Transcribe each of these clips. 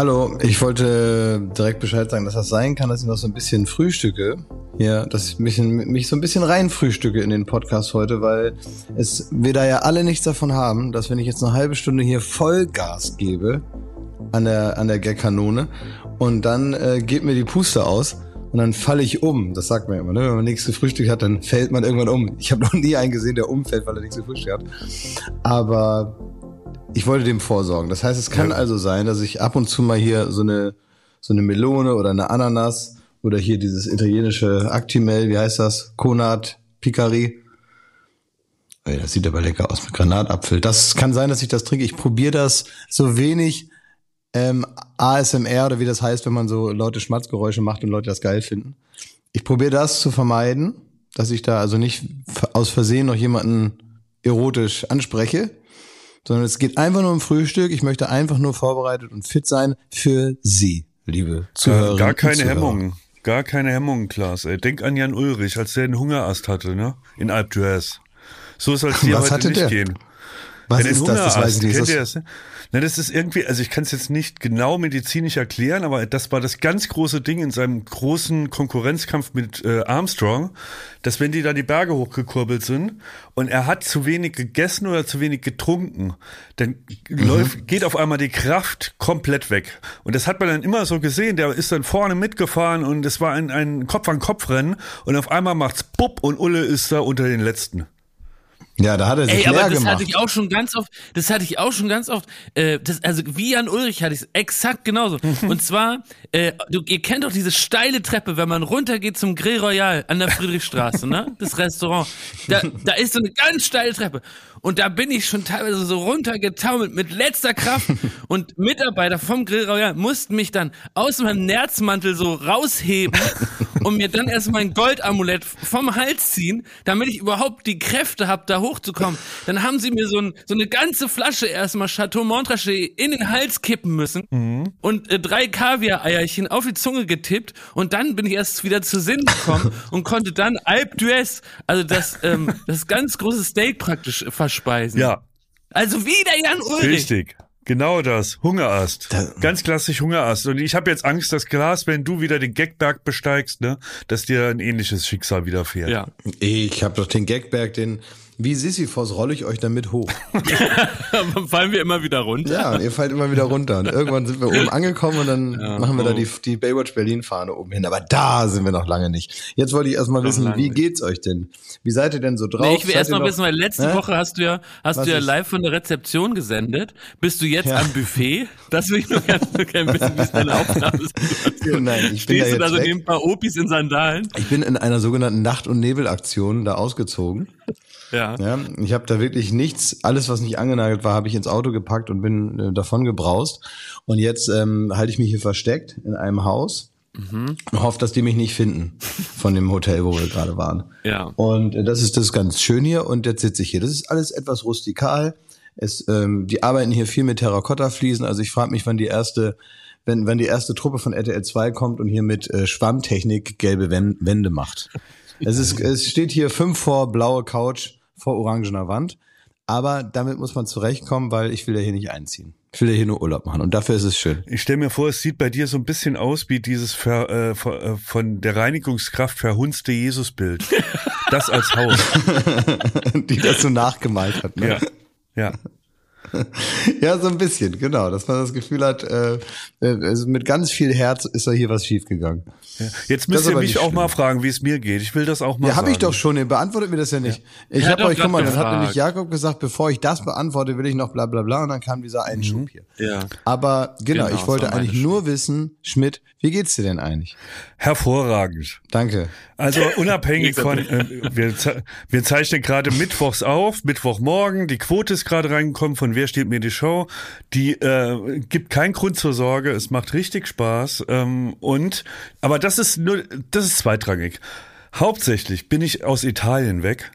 Hallo, ich wollte direkt Bescheid sagen, dass das sein kann, dass ich noch so ein bisschen frühstücke. Ja, dass ich mich, mich so ein bisschen rein frühstücke in den Podcast heute, weil es wir da ja alle nichts davon haben, dass wenn ich jetzt eine halbe Stunde hier Vollgas gebe an der, an der Gag-Kanone und dann äh, geht mir die Puste aus und dann falle ich um. Das sagt man immer, ne? wenn man nichts gefrühstückt hat, dann fällt man irgendwann um. Ich habe noch nie einen gesehen, der umfällt, weil er nichts gefrühstückt hat. Aber ich wollte dem vorsorgen. Das heißt, es kann ja. also sein, dass ich ab und zu mal hier so eine, so eine Melone oder eine Ananas oder hier dieses italienische Actimel, wie heißt das? Konat Picari. Ey, das sieht aber lecker aus mit Granatapfel. Das kann sein, dass ich das trinke. Ich probiere das so wenig ähm, ASMR oder wie das heißt, wenn man so Leute Schmatzgeräusche macht und Leute das geil finden. Ich probiere das zu vermeiden, dass ich da also nicht aus Versehen noch jemanden erotisch anspreche sondern es geht einfach nur um Frühstück. Ich möchte einfach nur vorbereitet und fit sein für Sie, liebe Zuhörer. Gar keine Hemmungen. Gar keine Hemmungen, Klaas. Ey. Denk an Jan Ulrich, als der einen Hungerast hatte, ne? In Alp d'Huez. So soll es dir heute nicht der? gehen. Was ist das? Das weiß ich nicht. Kennt ihr das? Na, das ist irgendwie, also ich kann es jetzt nicht genau medizinisch erklären, aber das war das ganz große Ding in seinem großen Konkurrenzkampf mit äh, Armstrong, dass wenn die da die Berge hochgekurbelt sind und er hat zu wenig gegessen oder zu wenig getrunken, dann mhm. läuft, geht auf einmal die Kraft komplett weg. Und das hat man dann immer so gesehen, der ist dann vorne mitgefahren und es war ein, ein Kopf-an-Kopf-Rennen und auf einmal macht's bupp und Ulle ist da unter den Letzten. Ja, da hat er sich Ey, aber das gemacht. hatte ich auch schon ganz oft. Das hatte ich auch schon ganz oft. Äh, das, also wie Jan Ulrich hatte ich es exakt genauso. Und zwar, äh, du, ihr kennt doch diese steile Treppe, wenn man runtergeht zum Grill Royal an der Friedrichstraße, ne? Das Restaurant. Da, da ist so eine ganz steile Treppe. Und da bin ich schon teilweise so runtergetaumelt mit letzter Kraft. Und Mitarbeiter vom Grill Royal mussten mich dann aus meinem Nerzmantel so rausheben und mir dann erst mein Goldamulett vom Hals ziehen, damit ich überhaupt die Kräfte habe, da hochzukommen. Dann haben sie mir so, ein, so eine ganze Flasche erstmal Chateau Montrachet in den Hals kippen müssen mhm. und äh, drei Kaviar-Eierchen auf die Zunge getippt. Und dann bin ich erst wieder zu Sinn gekommen und konnte dann Alp d'Huez, also das, ähm, das ganz große Steak praktisch versprechen verspeisen. Ja. Also wieder Jan Ulrich. Richtig. Genau das, Hungerast. Da, Ganz klassisch Hungerast. Und ich habe jetzt Angst, dass Glas, wenn du wieder den Gagberg besteigst, ne, dass dir ein ähnliches Schicksal widerfährt. Ja. Ich habe doch den Gagberg, den wie Sisyphos rolle ich euch damit hoch. Fallen wir immer wieder runter? Ja, ihr fallt immer wieder runter. Und irgendwann sind wir oben angekommen und dann ja, machen wir oh. da die, die Baywatch Berlin Fahne oben hin. Aber da sind wir noch lange nicht. Jetzt wollte ich erstmal wissen, wie geht's euch denn? Wie seid ihr denn so drauf? Nee, ich will erst mal wissen, weil letzte äh? Woche hast du ja, hast du ja live von der Rezeption gesendet. Bist du jetzt ja. am Buffet? Das will ich nur gerne, gerne wissen, wie es deine Aufnahmesituation Nein, ich bin Stehst da du da so neben ein paar Opis in Sandalen? Ich bin in einer sogenannten Nacht- und Nebelaktion da ausgezogen. Ja. ja ich habe da wirklich nichts, alles was nicht angenagelt war, habe ich ins Auto gepackt und bin äh, davon gebraust. Und jetzt ähm, halte ich mich hier versteckt in einem Haus mhm. und hoffe, dass die mich nicht finden von dem Hotel, wo wir gerade waren. Ja. Und äh, das ist das ganz schön hier und jetzt sitze ich hier. Das ist alles etwas rustikal. Es, ähm, die arbeiten hier viel mit Terrakotta-Fliesen. Also ich frage mich, wann die erste wenn, wenn die erste Truppe von RTL 2 kommt und hier mit äh, Schwammtechnik gelbe Wände macht. Es, ist, es steht hier fünf vor blaue Couch vor orangener Wand. Aber damit muss man zurechtkommen, weil ich will ja hier nicht einziehen. Ich will ja hier nur Urlaub machen und dafür ist es schön. Ich stelle mir vor, es sieht bei dir so ein bisschen aus wie dieses ver, äh, äh von der Reinigungskraft verhunzte Jesusbild. Das als Haus. Die das so nachgemalt hat. Ne? Ja. Ja. ja, so ein bisschen, genau. Dass man das Gefühl hat, äh, äh, also mit ganz viel Herz ist da hier was schiefgegangen. Ja. Jetzt müsst ihr mich auch schlimm. mal fragen, wie es mir geht. Ich will das auch mal Ja, habe ich doch schon. Ihr beantwortet mir das ja nicht. Ja. Ich habe euch, guck mal, dann hat nämlich Jakob gesagt, bevor ich das beantworte, will ich noch bla bla bla. Und dann kam dieser Einschub mhm. hier. Ja. Aber genau, genau ich wollte eigentlich nur wissen, Schmidt, wie geht's dir denn eigentlich? Hervorragend. Danke. Also unabhängig von, äh, wir, wir zeichnen gerade mittwochs auf, Mittwochmorgen, die Quote ist gerade reingekommen von Wer steht mir die Show. Die äh, gibt keinen Grund zur Sorge, es macht richtig Spaß. Ähm, und, aber das ist nur, das ist zweitrangig. Hauptsächlich bin ich aus Italien weg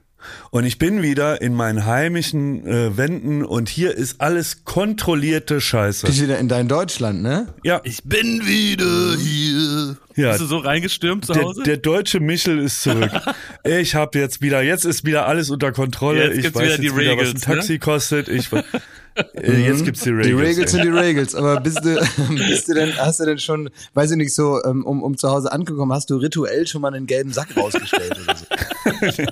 und ich bin wieder in meinen heimischen äh, Wänden und hier ist alles kontrollierte Scheiße. Bist wieder in dein Deutschland, ne? Ja. Ich bin wieder hier. Ja. Bist du so reingestürmt zu Hause? Der, der deutsche Michel ist zurück. ich habe jetzt wieder, jetzt ist wieder alles unter Kontrolle. Jetzt ich weiß wieder jetzt die wieder, Regels, was ein Taxi ne? kostet. Ich, Jetzt gibt's die Regels. Die Regels sind die Regels, aber bist du, bist du denn, hast du denn schon, weiß ich nicht, so, ähm, um, um zu Hause angekommen, hast du rituell schon mal einen gelben Sack rausgestellt oder so?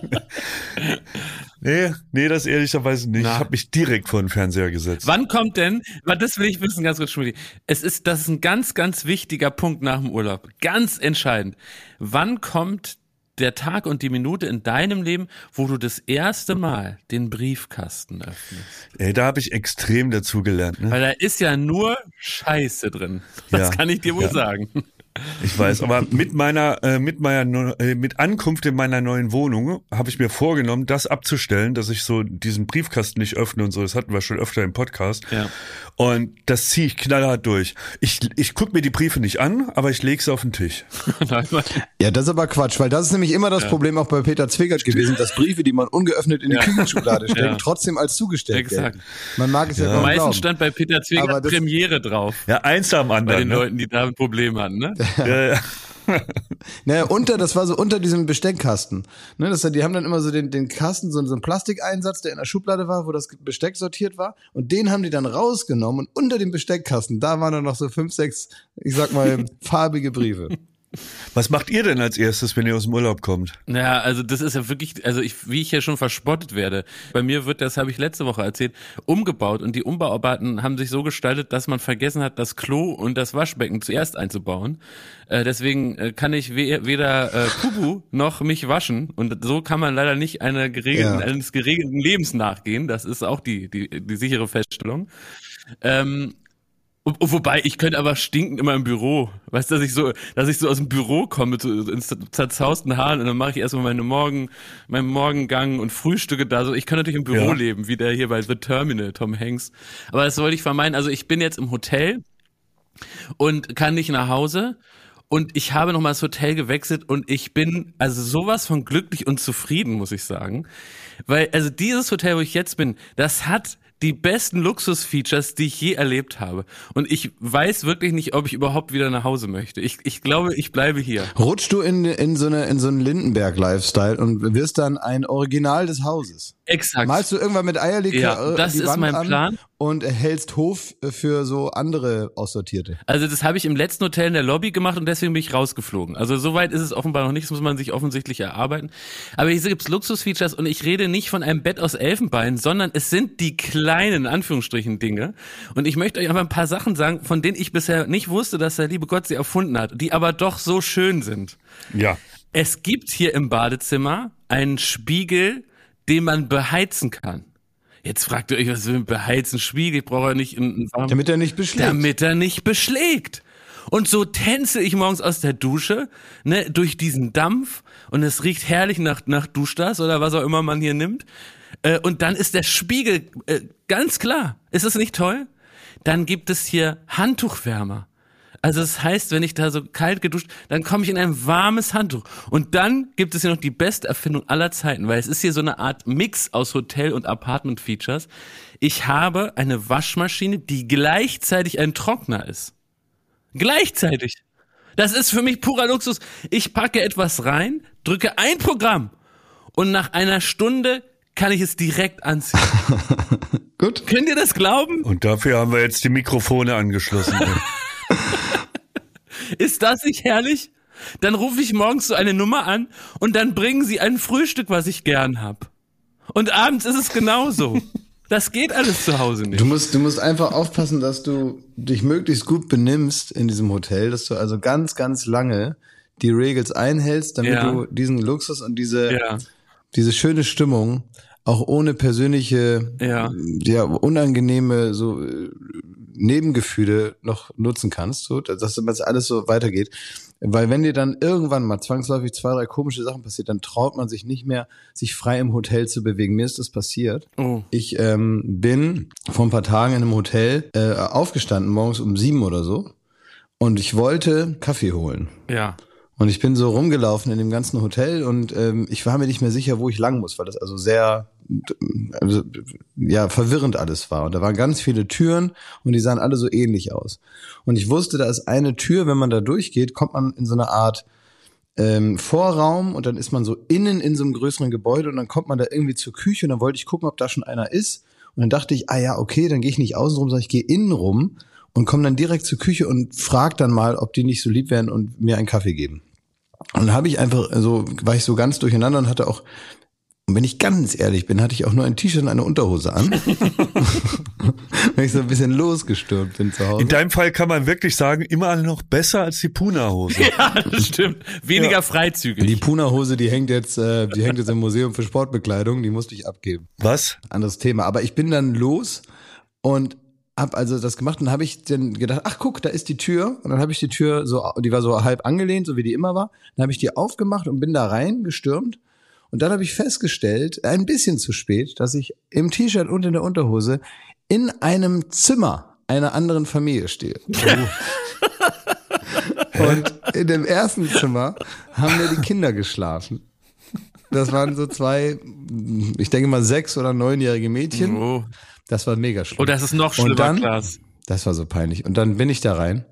Nee, nee, das ehrlicherweise nicht. Na. Ich habe mich direkt vor den Fernseher gesetzt. Wann kommt denn, weil das will ich wissen, ganz kurz, Schmidt. Es ist, das ist ein ganz, ganz wichtiger Punkt nach dem Urlaub. Ganz entscheidend. Wann kommt der Tag und die Minute in deinem Leben, wo du das erste Mal den Briefkasten öffnest? Ey, da habe ich extrem dazugelernt. Ne? Weil da ist ja nur Scheiße drin. Das Ja. kann ich dir wohl Ja. sagen. Ich weiß, aber mit meiner, äh, mit meiner, äh, mit Ankunft in meiner neuen Wohnung habe ich mir vorgenommen, das abzustellen, dass ich so diesen Briefkasten nicht öffne und so. Das hatten wir schon öfter im Podcast. Ja. Und das ziehe ich knallhart durch. Ich, ich guck mir die Briefe nicht an, aber ich lege sie auf den Tisch. Ja, das ist aber Quatsch, weil das ist nämlich immer das Problem auch bei Peter Zwickert gewesen, dass Briefe, die man ungeöffnet in die Küchenschublade steckt, Ja. trotzdem als zugestellt gelten. Man mag es ja, kaum Meistens glauben. stand bei Peter das- Premiere drauf. Ja, eins am Bei anderen. den ne? Leuten, die da ein Problem hatten, ne? Ja, ja. Naja, unter, das war so unter diesem Besteckkasten. Ne, das, die haben dann immer so den, den Kasten, so, so einen Plastikeinsatz, der in der Schublade war, wo das Besteck sortiert war. Und den haben die dann rausgenommen und unter dem Besteckkasten, da waren dann noch so fünf, sechs, ich sag mal, farbige Briefe. Was macht ihr denn als erstes, wenn ihr aus dem Urlaub kommt? Naja, also das ist ja wirklich, also ich, wie ich ja schon verspottet werde. Bei mir wird, das habe ich letzte Woche erzählt, umgebaut und die Umbauarbeiten haben sich so gestaltet, dass man vergessen hat, das Klo und das Waschbecken zuerst einzubauen. Äh, deswegen äh, kann ich we weder äh, Kubu noch mich waschen und so kann man leider nicht einer geregelten, Ja. eines geregelten Lebens nachgehen. Das ist auch die, die, die sichere Feststellung. Ähm, wo- Wobei, ich könnte aber stinken immer im Büro. Weißt du, dass ich so, dass ich so aus dem Büro komme mit so ins zerzausten Haaren und dann mache ich erstmal meine Morgen, meinen Morgengang und Frühstücke da. So, ich kann natürlich im Büro Ja. leben, wie der hier bei The Terminal, Tom Hanks. Aber das wollte ich vermeiden. Also ich bin jetzt im Hotel und kann nicht nach Hause. Und ich habe nochmal das Hotel gewechselt und ich bin also sowas von glücklich und zufrieden, muss ich sagen. Weil, also dieses Hotel, wo ich jetzt bin, das hat die besten Luxusfeatures, die ich je erlebt habe. Und ich weiß wirklich nicht, ob ich überhaupt wieder nach Hause möchte. Ich, ich glaube, ich bleibe hier. Rutschst du in, in so eine, in so einen Lindenberg-Lifestyle und wirst dann ein Original des Hauses. Exakt. Malst du irgendwann mit Eierlikör Ja, das die ist Wand mein an Plan. und hältst Hof für so andere Aussortierte. Also das habe ich im letzten Hotel in der Lobby gemacht und deswegen bin ich rausgeflogen. Also soweit ist es offenbar noch nicht, das muss man sich offensichtlich erarbeiten. Aber hier gibt's Luxusfeatures und ich rede nicht von einem Bett aus Elfenbein, sondern es sind die kleinen, in Anführungsstrichen, Dinge. Und ich möchte euch einfach ein paar Sachen sagen, von denen ich bisher nicht wusste, dass der liebe Gott sie erfunden hat, die aber doch so schön sind. Ja. Es gibt hier im Badezimmer einen Spiegel, den man beheizen kann. Jetzt fragt ihr euch, was will ein beheizen Spiegel? Ich brauche ja nicht einen, einen warmen Damit er nicht beschlägt. damit er nicht beschlägt. Und so tänze ich morgens aus der Dusche, ne, durch diesen Dampf und es riecht herrlich nach, nach Duschdas oder was auch immer man hier nimmt. Äh, und dann ist der Spiegel äh, ganz klar. Ist es nicht toll? Dann gibt es hier Handtuchwärmer. Also das heißt, wenn ich da so kalt geduscht, dann komme ich in ein warmes Handtuch. Und dann gibt es hier noch die beste Erfindung aller Zeiten, weil es ist hier so eine Art Mix aus Hotel- und Apartment-Features. Ich habe eine Waschmaschine, die gleichzeitig ein Trockner ist. Gleichzeitig. Das ist für mich purer Luxus. Ich packe etwas rein, drücke ein Programm und nach einer Stunde kann ich es direkt anziehen. Gut. Könnt ihr das glauben? Und dafür haben wir jetzt die Mikrofone angeschlossen. Ist das nicht herrlich? Dann rufe ich morgens so eine Nummer an und dann bringen sie ein Frühstück, was ich gern hab. Und abends ist es genauso. Das geht alles zu Hause nicht. Du musst, du musst einfach aufpassen, dass du dich möglichst gut benimmst in diesem Hotel, dass du also ganz, ganz lange die Regels einhältst, damit Ja. du diesen Luxus und diese, Ja. diese schöne Stimmung auch ohne persönliche, Ja. ja, unangenehme so äh, Nebengefühle noch nutzen kannst, so, dass das alles so weitergeht. Weil wenn dir dann irgendwann mal zwangsläufig zwei, drei komische Sachen passiert, dann traut man sich nicht mehr, sich frei im Hotel zu bewegen. Mir ist das passiert. Oh. Ich ähm, bin vor ein paar Tagen in einem Hotel äh, aufgestanden, morgens um sieben oder so. Und ich wollte Kaffee holen. Ja. Und ich bin so rumgelaufen in dem ganzen Hotel und ähm, ich war mir nicht mehr sicher, wo ich lang muss, weil das also sehr also, ja verwirrend alles war. Und da waren ganz viele Türen und die sahen alle so ähnlich aus. Und ich wusste, da ist eine Tür, wenn man da durchgeht, kommt man in so eine Art ähm, Vorraum und dann ist man so innen in so einem größeren Gebäude und dann kommt man da irgendwie zur Küche und dann wollte ich gucken, ob da schon einer ist. Und dann dachte ich, ah ja, okay, dann gehe ich nicht außen rum, sondern ich gehe innen rum und komme dann direkt zur Küche und frag dann mal, ob die nicht so lieb wären und mir einen Kaffee geben. Und dann habe ich einfach, so war ich so ganz durcheinander und hatte auch, und wenn ich ganz ehrlich bin, hatte ich auch nur ein T-Shirt und eine Unterhose an. wenn ich so ein bisschen losgestürmt bin zu Hause. In deinem Fall kann man wirklich sagen, immer noch besser als die Puna-Hose. Ja, das stimmt. Weniger ja. freizügig. Die Puna-Hose, die hängt jetzt, äh, die hängt jetzt im Museum für Sportbekleidung, die musste ich abgeben. Was? Anderes Thema. Aber ich bin dann los und hab also das gemacht und habe ich dann gedacht, ach guck, da ist die Tür und dann habe ich die Tür so, die war so halb angelehnt, so wie die immer war. Dann habe ich die aufgemacht und bin da rein gestürmt und dann habe ich festgestellt, ein bisschen zu spät, dass ich im T-Shirt und in der Unterhose in einem Zimmer einer anderen Familie stehe. und in dem ersten Zimmer haben wir die Kinder geschlafen. Das waren so zwei, ich denke mal sechs oder neunjährige Mädchen. Oh. Das war mega schlimm. Oh, das ist noch schlimmer, und dann, Klaas. Das war so peinlich. Und dann bin ich da rein.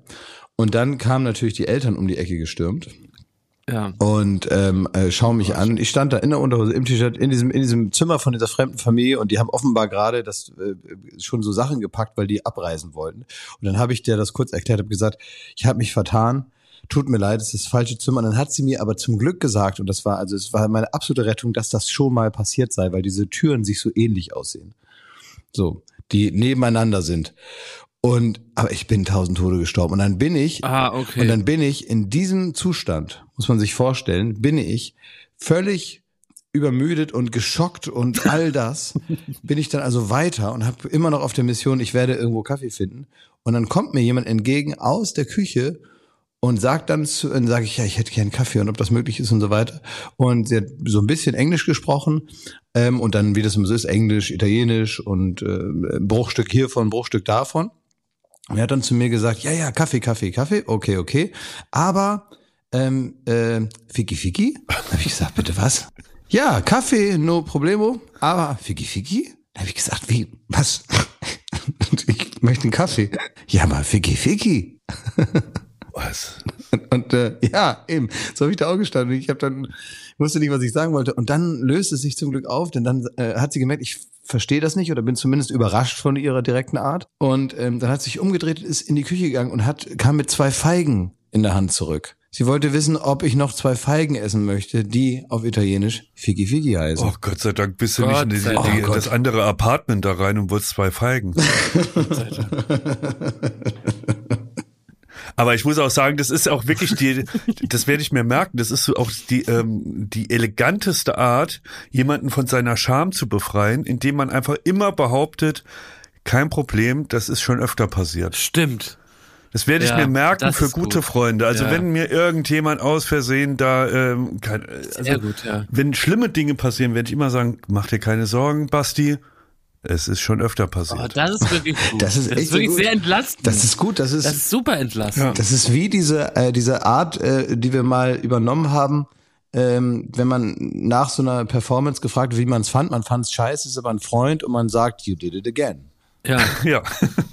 Und dann kamen natürlich die Eltern um die Ecke gestürmt. Ja. Und ähm, äh, schauen mich an. Ich stand da in der Unterhose, im T-Shirt, in diesem, in diesem Zimmer von dieser fremden Familie und die haben offenbar gerade das äh, schon so Sachen gepackt, weil die abreisen wollten. Und dann habe ich dir das kurz erklärt, habe gesagt, ich habe mich vertan. Tut mir leid, es ist das falsche Zimmer. Und dann hat sie mir aber zum Glück gesagt, und das war, also es war meine absolute Rettung, dass das schon mal passiert sei, weil diese Türen sich so ähnlich aussehen. So, die nebeneinander sind. Und aber ich bin tausend Tode gestorben. Und dann bin ich, ah, okay. und dann bin ich in diesem Zustand, muss man sich vorstellen, bin ich völlig übermüdet und geschockt und all das, bin ich dann also weiter und habe immer noch auf der Mission, ich werde irgendwo Kaffee finden. Und dann kommt mir jemand entgegen aus der Küche und sagt dann, zu, dann sage ich, ja, ich hätte gern Kaffee und ob das möglich ist und so weiter. Und sie hat so ein bisschen Englisch gesprochen ähm, und dann, wie das immer so ist, Englisch, Italienisch und äh, Bruchstück hiervon, Bruchstück davon. Und er hat dann zu mir gesagt, ja, ja, Kaffee, Kaffee, Kaffee, okay, okay. Aber ähm, äh, Fiki Fiki? Habe ich gesagt, bitte was? Ja, Kaffee, no problemo, aber Fiki Fiki? Habe ich gesagt, wie, was? ich möchte einen Kaffee. Ja, aber Fiki Fiki. Was? Und, und äh, ja, eben, so habe ich da auch gestanden. Ich habe dann, ich wusste nicht, was ich sagen wollte. Und dann löst es sich zum Glück auf, denn dann äh, hat sie gemerkt, ich verstehe das nicht oder bin zumindest überrascht von ihrer direkten Art. Und ähm, dann hat sie sich umgedreht, ist in die Küche gegangen und hat kam mit zwei Feigen in der Hand zurück. Sie wollte wissen, ob ich noch zwei Feigen essen möchte, die auf Italienisch Figi Figi heißen. Oh Gott sei Dank bist du Gott nicht in die, die, oh das andere Apartment da rein und wolltest zwei Feigen. Aber ich muss auch sagen, das ist auch wirklich die, das werde ich mir merken, das ist so auch die, ähm, die eleganteste Art, jemanden von seiner Scham zu befreien, indem man einfach immer behauptet, kein Problem, das ist schon öfter passiert. Stimmt. Das werde ich ja, mir merken für gute gut. Freunde. Also ja. wenn mir irgendjemand aus Versehen da, ähm, kein, also gut, ja. wenn schlimme Dinge passieren, werde ich immer sagen, mach dir keine Sorgen, Basti. Es ist schon öfter passiert. Oh, das ist wirklich gut. Das ist, das ist wirklich gut. sehr entlastend. Das ist gut. Das ist, das ist super entlastend. Ja. Das ist wie diese, äh, diese Art, äh, die wir mal übernommen haben, ähm, wenn man nach so einer Performance gefragt wird, wie man es fand. Man fand es scheiße, ist aber ein Freund und man sagt, you did it again. Ja. ja.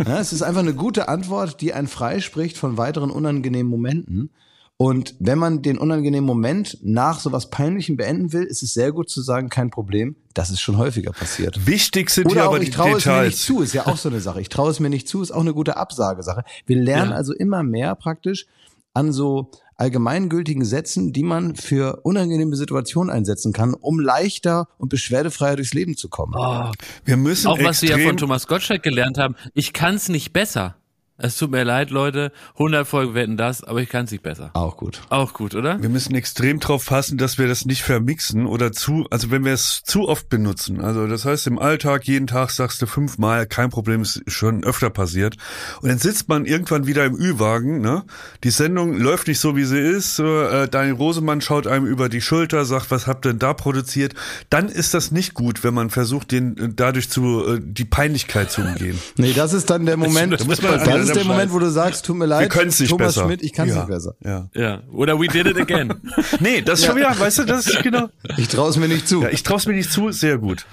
ja. Es ist einfach eine gute Antwort, die einen freispricht von weiteren unangenehmen Momenten. Und wenn man den unangenehmen Moment nach sowas Peinlichem beenden will, ist es sehr gut zu sagen, kein Problem. Das ist schon häufiger passiert. Wichtig sind hier aber ich die traue Details. es mir nicht zu, ist ja auch so eine Sache. Ich traue es mir nicht zu, ist auch eine gute Absagesache. Wir lernen ja. also immer mehr praktisch an so allgemeingültigen Sätzen, die man für unangenehme Situationen einsetzen kann, um leichter und beschwerdefreier durchs Leben zu kommen. Oh. Wir müssen auch was wir ja von Thomas Gottschalk gelernt haben, ich kann es nicht besser. Es tut mir leid, Leute. 100 Folgen werden das, aber ich kann es nicht besser. Auch gut. Auch gut, oder? Wir müssen extrem drauf passen, dass wir das nicht vermixen oder zu, also wenn wir es zu oft benutzen. Also das heißt, im Alltag, jeden Tag sagst du fünfmal, kein Problem, ist schon öfter passiert. Und dann sitzt man irgendwann wieder im Ü-Wagen, ne? Die Sendung läuft nicht so, wie sie ist. Äh, Daniel Rosemann schaut einem über die Schulter, sagt, was habt ihr denn da produziert? Dann ist das nicht gut, wenn man versucht, den äh, dadurch zu, äh, die Peinlichkeit zu umgehen. nee, das ist dann der Moment, da muss man, das ist der Moment, wo du sagst, tut mir leid, Wir nicht Thomas besser. Schmidt, ich kann es ja. nicht besser. Ja. ja. Oder we did it again. nee, das ist schon wieder, weißt du, das ist genau. Ich traue es mir nicht zu. Ja, ich traue es mir nicht zu, sehr gut.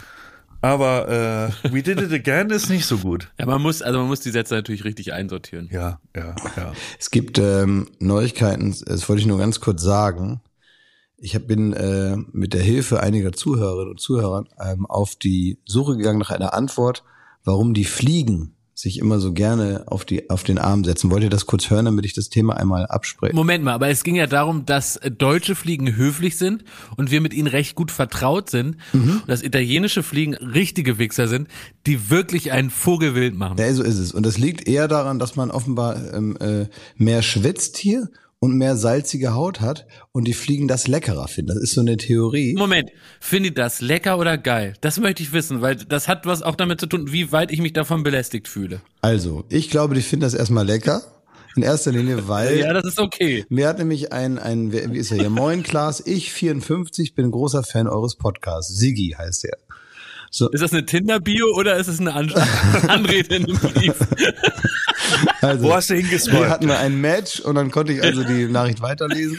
Aber äh, we did it again ist nicht so gut. Ja, man muss, also man muss die Sätze natürlich richtig einsortieren. Ja, ja, ja. Es gibt ähm, Neuigkeiten, das wollte ich nur ganz kurz sagen. Ich hab, bin äh, mit der Hilfe einiger Zuhörerinnen und Zuhörer ähm, auf die Suche gegangen nach einer Antwort warum die Fliegen sich immer so gerne auf die auf den Arm setzen. Wollt ihr das kurz hören, damit ich das Thema einmal abspreche? Moment mal, aber es ging ja darum, dass deutsche Fliegen höflich sind und wir mit ihnen recht gut vertraut sind Mhm. und dass italienische Fliegen richtige Wichser sind, die wirklich einen Vogel wild machen. Ja, so ist es. Und das liegt eher daran, dass man offenbar ähm, äh, mehr schwitzt hier und mehr salzige Haut hat und die Fliegen das leckerer finden. Das ist so eine Theorie. Moment, finde ich das lecker oder geil? Das möchte ich wissen, weil das hat was auch damit zu tun, wie weit ich mich davon belästigt fühle. Also, ich glaube, die finden das erstmal lecker. In erster Linie, weil Ja, das ist okay. mir hat nämlich ein, ein, wie ist er hier? Moin, Klaas, ich 54 bin großer Fan eures Podcasts. Siggi heißt er. So, Ist das eine Tinder-Bio oder ist es eine An Anrede in einem Brief? also, Wo hast du Hier hingescrollt? hatten wir ein Match und dann konnte ich also die Nachricht weiterlesen.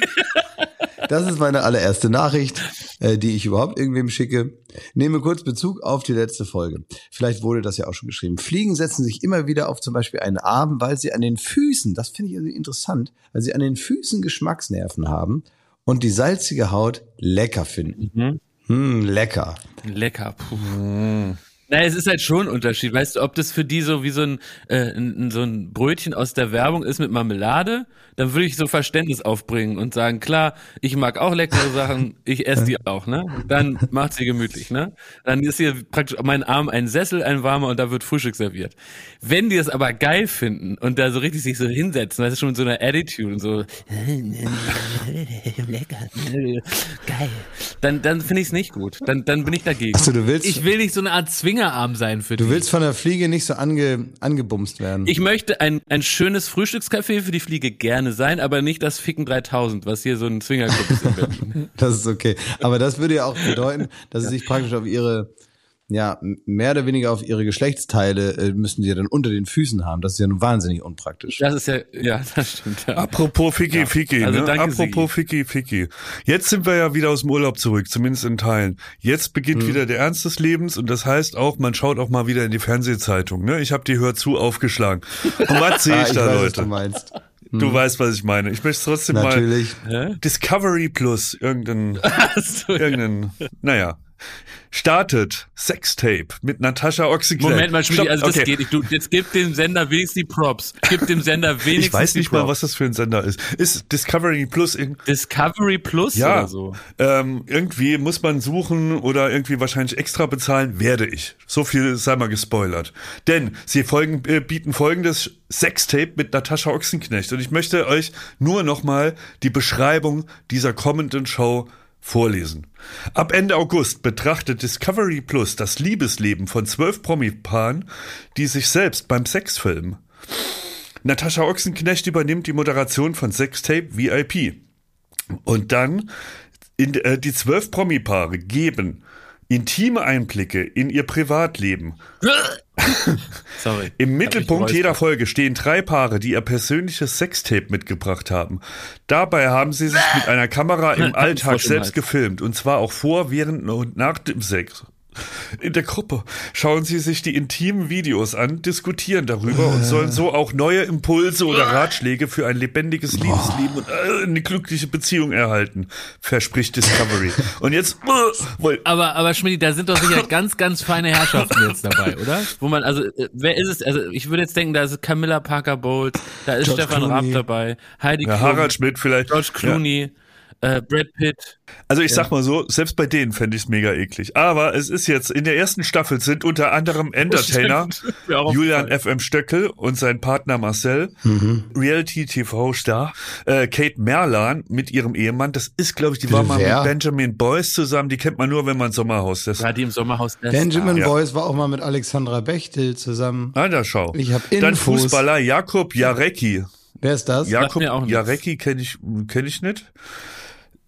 Das ist meine allererste Nachricht, äh, die ich überhaupt irgendwem schicke. Nehme kurz Bezug auf die letzte Folge. Vielleicht wurde das ja auch schon geschrieben. Fliegen setzen sich immer wieder auf zum Beispiel einen Arm, weil sie an den Füßen, das finde ich also interessant, weil sie an den Füßen Geschmacksnerven haben und die salzige Haut lecker finden. Hm, lecker. Lecker, puh. Naja, es ist halt schon ein Unterschied. Weißt du, ob das für die so wie so ein, äh, ein, so ein Brötchen aus der Werbung ist mit Marmelade, dann würde ich so Verständnis aufbringen und sagen, klar, ich mag auch leckere Sachen, ich esse die auch, ne? Dann macht sie gemütlich, ne? Dann ist hier praktisch mein Arm ein Sessel, ein warmer und da wird Frühstück serviert. Wenn die das aber geil finden und da so richtig sich so hinsetzen, weißt du, schon mit so einer Attitude und so, lecker, geil, dann, dann finde ich es nicht gut. Dann, dann bin ich dagegen. So, du willst- ich will nicht so eine Art Zwingerarm sein für Du die. willst von der Fliege nicht so ange, angebumst werden. Ich möchte ein, ein schönes Frühstückscafé für die Fliege gerne sein, aber nicht das Ficken 3000, was hier so ein Zwingerclub ist in Berlin. Das ist okay. Aber das würde ja auch bedeuten, dass sie sich praktisch auf ihre, ja, mehr oder weniger auf ihre Geschlechtsteile äh, müssen sie ja dann unter den Füßen haben. Das ist ja nun wahnsinnig unpraktisch. Das ist ja, ja, das stimmt. Ja. Apropos Ficky Ficky, Also ne? danke, Apropos Ficky Ficky. Jetzt sind wir ja wieder aus dem Urlaub zurück, zumindest in Teilen. Jetzt beginnt Mhm. wieder der Ernst des Lebens und das heißt auch, man schaut auch mal wieder in die Fernsehzeitung. Ne? Ich habe die Hör zu aufgeschlagen. Und was sehe Ah, ich ich da, weiß, was Leute? Du. Du weißt, was ich meine. Ich möchte trotzdem Natürlich. mal Discovery Plus, irgendein, So, irgendein, naja. Startet Sextape mit Natascha Ochsenknecht. Moment mal, Schmidt, also das okay. geht nicht. Du, jetzt gib dem Sender wenigstens die Props. Gib dem Sender wenigstens Ich weiß die nicht Props. mal, was das für ein Sender ist. Ist Discovery Plus in, Discovery Plus Ja, oder so. ähm, irgendwie muss man suchen oder irgendwie wahrscheinlich extra bezahlen, werde ich. So viel sei mal gespoilert. Denn sie folgen, äh, bieten folgendes Sextape mit Natascha Ochsenknecht und ich möchte euch nur nochmal die Beschreibung dieser kommenden Show vorlesen. Ab Ende August betrachtet Discovery Plus das Liebesleben von zwölf Promi-Paaren, die sich selbst beim Sex filmen. Natascha Ochsenknecht übernimmt die Moderation von Sextape VIP. Und dann in, äh, die zwölf Promi-Paare geben intime Einblicke in ihr Privatleben. Sorry. Im Mittelpunkt jeder. Folge stehen drei Paare, die ihr persönliches Sextape mitgebracht haben. Dabei haben sie sich mit einer Kamera im Alltag selbst gefilmt und zwar auch vor, während und nach dem Sex. In der Gruppe schauen sie sich die intimen Videos an, diskutieren darüber und sollen so auch neue Impulse oder Ratschläge für ein lebendiges Liebesleben und äh, eine glückliche Beziehung erhalten, verspricht Discovery. Und jetzt, äh, Aber, aber Schmidt, da sind doch sicher ganz, ganz feine Herrschaften jetzt dabei, oder? Wo man, also, äh, wer ist es? Also, ich würde jetzt denken, da ist Camilla Parker Bowles, da ist George Stefan Clooney. Raab dabei, Heidi ja, Klum, Harald Schmidt vielleicht. George Ja. Äh, Brad Pitt. Also ich sag mal so, selbst bei denen fände ich es mega eklig. Aber es ist jetzt, in der ersten Staffel sind unter anderem Entertainer. Ja, Julian FM Stöckel und sein Partner Marcel, Reality-TV-Star, äh, Kate Merlan mit ihrem Ehemann. Das ist, glaube ich, die war mal mit Benjamin Boyce zusammen. Die kennt man nur, wenn man Sommerhaus ist. Ja, die im Sommerhaus der Benjamin Ja. Boyce war auch mal mit Alexandra Bechtel zusammen. Ah, da schau. Ich hab Dann Infos. Fußballer Jakob Jarecki. Wer ist das? Jakob. Jarecki kenne ich, kenn ich nicht.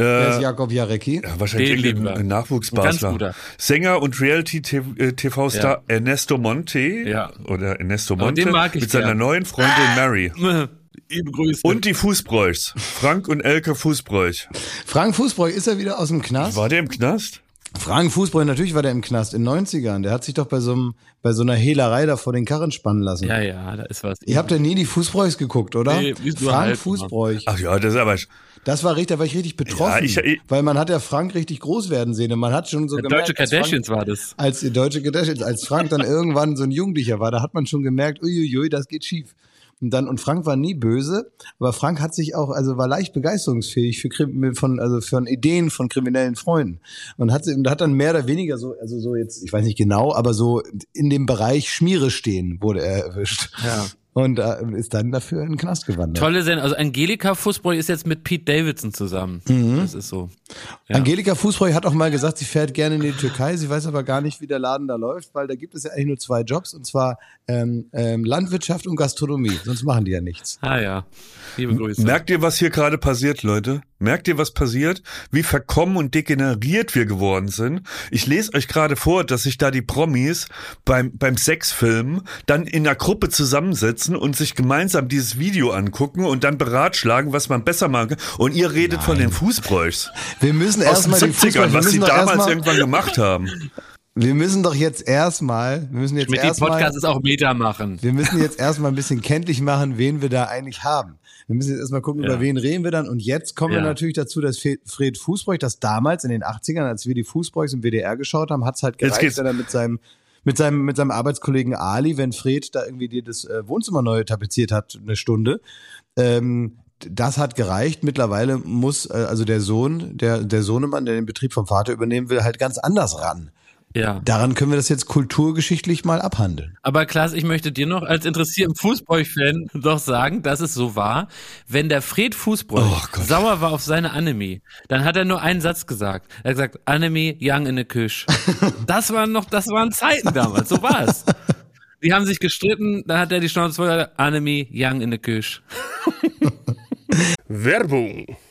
Wer ist Äh, Jakob Jarecki? ja, wahrscheinlich. Ein guter. Sänger und Reality-TV-Star Ernesto Monte Ja. oder Ernesto Monte den mag ich mit seiner neuen Freundin Mary. Liebe Grüße. Und die Fußbräuchs. Frank und Elke Fußbräuch. Frank Fußbräuch, ist er wieder aus dem Knast? War der im Knast? Frank Fußbräu, natürlich war der im Knast in den 90ern. Der hat sich doch bei so, einem, bei so einer Hehlerei da vor den Karren spannen lassen. Ja, ja, da ist was. Ihr habt ja nie die Fußbräuchs geguckt, oder? Nee, Frank halb Fußbräuch. Ach ja, das ist aber. Das war richtig, da war ich richtig betroffen. Ja, ich- ich- weil man hat ja Frank richtig groß werden sehen. Und man hat schon so Der gemerkt, Deutsche als Frank- Kardashians war das. als die deutsche Kardashians, als Frank dann irgendwann so ein Jugendlicher war, da hat man schon gemerkt, uiuiui, das geht schief. Und dann, und Frank war nie böse, aber Frank hat sich auch, also war leicht begeisterungsfähig für, von, also für Ideen von kriminellen Freunden. Und hat, und hat dann mehr oder weniger so, also so jetzt, ich weiß nicht genau, aber so in dem Bereich Schmiere stehen wurde er erwischt. Ja. Und äh, ist dann dafür in den Knast gewandert. Tolle Sendung. Also Angelika Fußbräu ist jetzt mit Pete Davidson zusammen. Mhm. Das ist so. Ja. Angelika Fußbräu hat auch mal gesagt, sie fährt gerne in die Türkei. Sie weiß aber gar nicht, wie der Laden da läuft, weil da gibt es ja eigentlich nur zwei Jobs und zwar ähm, ähm, Landwirtschaft und Gastronomie. Sonst machen die ja nichts. Ah ja. Liebe Grüße. Merkt ihr, was hier gerade passiert, Leute? Merkt ihr, was passiert? Wie verkommen und degeneriert wir geworden sind? Ich lese euch gerade vor, dass sich da die Promis beim, beim Sexfilm dann in einer Gruppe zusammensetzen und sich gemeinsam dieses Video angucken und dann beratschlagen, was man besser machen kann. Und ihr redet von den Fußbräuchs. Wir müssen erstmal die Fußball, 70ern, wir was sie müssen, doch damals erstmal, irgendwann gemacht haben. wir müssen doch jetzt erstmal, wir müssen jetzt mit dem erstmal, Podcast ist auch Meter machen. wir müssen jetzt erstmal ein bisschen kenntlich machen, wen wir da eigentlich haben. Wir müssen jetzt erstmal gucken, Ja. über wen reden wir dann. Und jetzt kommen wir Ja. natürlich dazu, dass Fred Fußbräuch, das damals in den 80ern, als wir die Fußbräuchs im WDR geschaut haben, hat's halt Jetzt gereicht, geht's. wenn er mit seinem mit seinem, mit seinem Arbeitskollegen Ali, wenn Fred da irgendwie dir das äh, Wohnzimmer neu tapeziert hat, eine Stunde, ähm, das hat gereicht. Mittlerweile muss äh, also der Sohn, der, der Sohnemann, der den Betrieb vom Vater übernehmen will, halt ganz anders ran. Ja. Daran können wir das jetzt kulturgeschichtlich mal abhandeln. Aber Klaas, ich möchte dir noch als interessierten Fußbräuch-Fan doch sagen, dass es so war, wenn der Fred Fußbräuch Oh sauer war auf seine Annemie, dann hat er nur einen Satz gesagt. Er hat gesagt, Annemie, young in the Küche. Das waren noch, das waren Zeiten damals, so war es. Die haben sich gestritten, dann hat er die Schnauze voll, Annemie, young in the Küche. Werbung.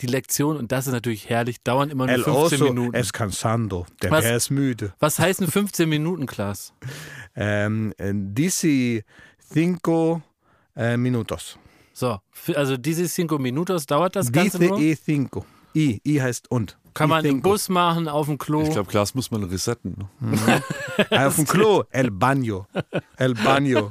Die Lektion, und das ist natürlich herrlich, dauern immer nur El 15 oso Minuten. es cansando. Der Was? Bär ist müde. Was heißen 15 Minuten, Klaas? Ähm, äh, dici cinco äh, minutos. So, also diese cinco minutos dauert das Ganze Dice nur. e cinco. I, I heißt und. Kann man im cinco. Bus machen, auf dem Klo. Ich glaube, Glas muss man resetten. ne? Ah, Auf dem Klo. El baño. El baño.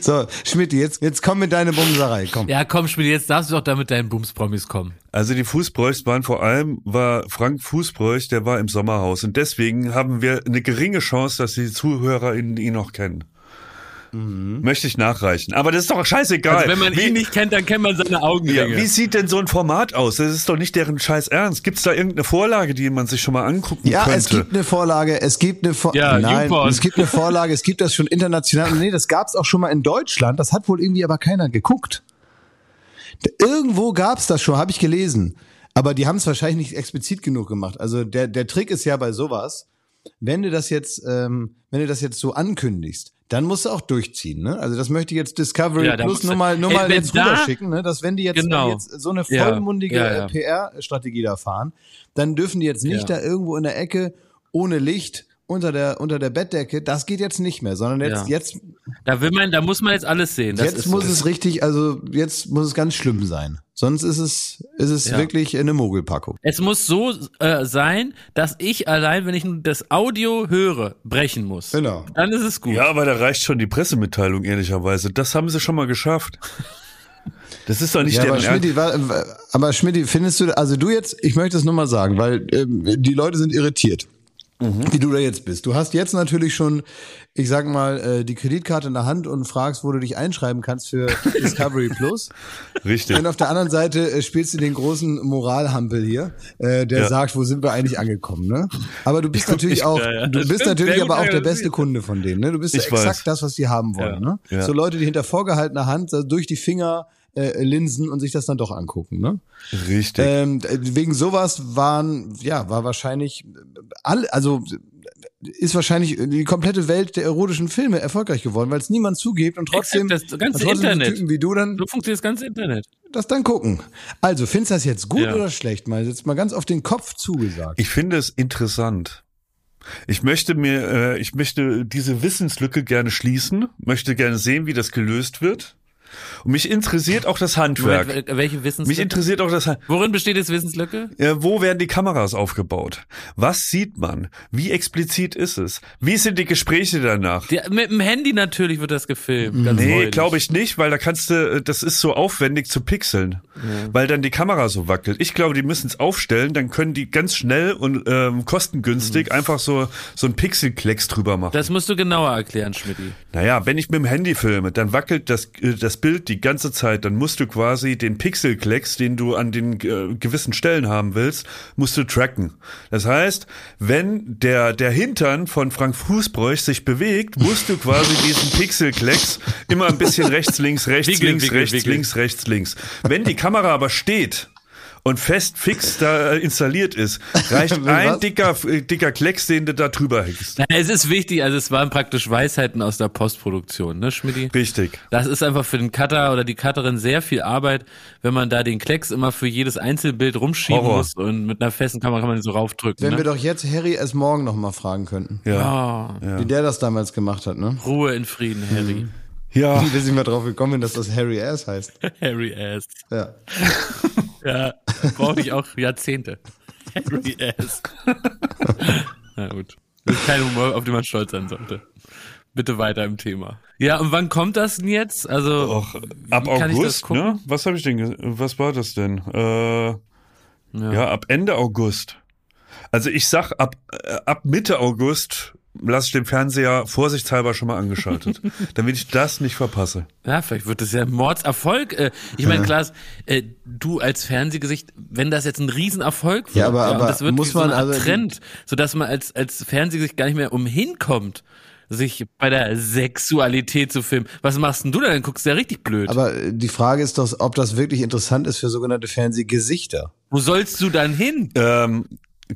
So, Schmidt, jetzt, jetzt komm mit deiner Bumserei, komm. Ja, komm, Schmidt, jetzt darfst du doch da mit deinen Bums-Promis kommen. Also die Fußbräuchs waren vor allem, war Frank Fußbräuch, der war im Sommerhaus. Und deswegen haben wir eine geringe Chance, dass die ZuhörerInnen ihn noch kennen. Möchte ich nachreichen. Aber das ist doch scheißegal. Also wenn man wie, ihn nicht kennt, dann kennt man seine ja, Augenringe. wie sieht denn so ein Format aus? Das ist doch nicht deren scheiß Ernst. Gibt es da irgendeine Vorlage, die man sich schon mal angucken Ja, könnte? es gibt eine Vorlage, es gibt eine Vor Ja, Nein, es gibt eine Vorlage, es gibt das schon international. Nee, das gab's auch schon mal in Deutschland, das hat wohl irgendwie aber keiner geguckt. Irgendwo gab's das schon, habe ich gelesen. Aber die haben es wahrscheinlich nicht explizit genug gemacht. Also der, der Trick ist ja bei sowas, wenn du das jetzt, ähm, wenn du das jetzt so ankündigst, dann musst du auch durchziehen. Ne? Also das möchte ich jetzt Discovery Ja, Plus nur mal, nur mal jetzt da- rüberschicken, ne? dass wenn die jetzt, Genau. jetzt so eine Ja, vollmundige ja, ja. äh, PR-Strategie da fahren, dann dürfen die jetzt nicht Ja. da irgendwo in der Ecke ohne Licht unter der unter der Bettdecke. Das geht jetzt nicht mehr, sondern jetzt Ja. jetzt Da will man, da muss man jetzt alles sehen. Das jetzt ist muss so. es richtig, also jetzt muss es ganz schlimm sein. Sonst ist es ist es Ja. wirklich eine Mogelpackung. Es muss so äh, sein, dass ich allein, wenn ich nur das Audio höre, brechen muss. Genau. Dann ist es gut. Ja, aber da reicht schon die Pressemitteilung, ehrlicherweise. Das haben sie schon mal geschafft. Das ist doch nicht Ja, deren aber. Schmidti, aber Schmidti, findest du, also du jetzt, ich möchte es nur mal sagen, weil ähm, die Leute sind irritiert, Mhm. wie du da jetzt bist. Du hast jetzt natürlich schon, ich sag mal, äh, die Kreditkarte in der Hand und fragst, wo du dich einschreiben kannst für Discovery Plus. Richtig. Und auf der anderen Seite äh, spielst du den großen Moralhampel hier, äh, der Ja. sagt, wo sind wir eigentlich angekommen, ne? Aber du bist natürlich auch, ja, ja, du das bist natürlich aber auch der beste Kunde von denen, ne? Du bist Ich exakt weiß. das, was die haben wollen, ne? So Leute, die hinter vorgehaltener Hand durch die Finger äh, linsen und sich das dann doch angucken, ne? Richtig. Ähm, wegen sowas waren, ja, war wahrscheinlich alle, also ist wahrscheinlich die komplette Welt der erotischen Filme erfolgreich geworden, weil es niemand zugibt und trotzdem, das ganze trotzdem Internet. Typen wie du dann So funktioniert das ganze Internet. das dann gucken. Also, findest du das jetzt gut Ja. oder schlecht? Mal jetzt mal ganz auf den Kopf zugesagt. Ich finde es interessant. Ich möchte mir, äh, ich möchte diese Wissenslücke gerne schließen, möchte gerne sehen, wie das gelöst wird. Und mich interessiert auch das Handwerk. Moment, welche Mich Wissenslücke? interessiert auch das Handwerk. Worin besteht jetzt Wissenslücke? Ja, wo werden die Kameras aufgebaut? Was sieht man? Wie explizit ist es? Wie sind die Gespräche danach? Die, mit dem Handy natürlich wird das gefilmt. Ganz Nee, glaube ich nicht, weil da kannst du, äh, das ist so aufwendig zu pixeln, weil dann die Kamera so wackelt. Ich glaube, die müssen es aufstellen, dann können die ganz schnell und ähm, kostengünstig einfach so so ein Pixelklecks drüber machen. Das musst du genauer erklären, Schmidti. naja, wenn ich mit dem Handy filme, dann wackelt das äh, das Bild die ganze Zeit. Dann musst du quasi den Pixelklecks, den du an den äh, gewissen Stellen haben willst, musst du tracken. Das heißt, wenn der der Hintern von Frank Fußbräuch sich bewegt, musst du quasi diesen Pixelklecks immer ein bisschen rechts, links, rechts, Wickel, links, wickel, rechts, wickel. links, rechts, links. Wenn die Kamera aber steht und fest fix da äh, installiert ist, reicht ein dicker, äh, dicker Klecks, den du da drüber hängst. Es ist wichtig, also es waren praktisch Weisheiten aus der Postproduktion, ne, Schmidti? Richtig. Das ist einfach für den Cutter oder die Cutterin sehr viel Arbeit, wenn man da den Klecks immer für jedes Einzelbild rumschieben Horror. muss und mit einer festen Kamera kann man den so raufdrücken. Wenn ne? wir doch jetzt Harry erst morgen noch mal fragen könnten, Ja. oh, wie der das damals gemacht hat, ne? Ruhe in Frieden, Harry. Ja. Wie sind wir drauf gekommen, dass das Harry Ass heißt? Harry Ass. Ja. Ja, brauche ich auch Jahrzehnte. Harry Ass. Na gut. Das ist kein Humor, auf den man stolz sein sollte. Bitte weiter im Thema. Ja, und wann kommt das denn jetzt? Also, Och, ab August, ne? Was habe ich denn, was war das denn? Äh, ja. ab Ende August. Also ich sag, ab, äh, ab Mitte August lasse ich den Fernseher vorsichtshalber schon mal angeschaltet, damit ich das nicht verpasse. Ja, vielleicht wird das ja ein Mordserfolg. Äh, Ich meine, Klaas, äh, du als Fernsehgesicht, wenn das jetzt ein Riesenerfolg wird, Ja, aber- aber das wird muss wie so man Art also Trend, sodass man als, als Fernsehgesicht gar nicht mehr umhinkommt, sich bei der Sexualität zu filmen. Was machst denn du da? Dann guckst du ja richtig blöd. Aber äh, die Frage ist doch, ob das wirklich interessant ist für sogenannte Fernsehgesichter. Wo sollst du dann hin? Ähm,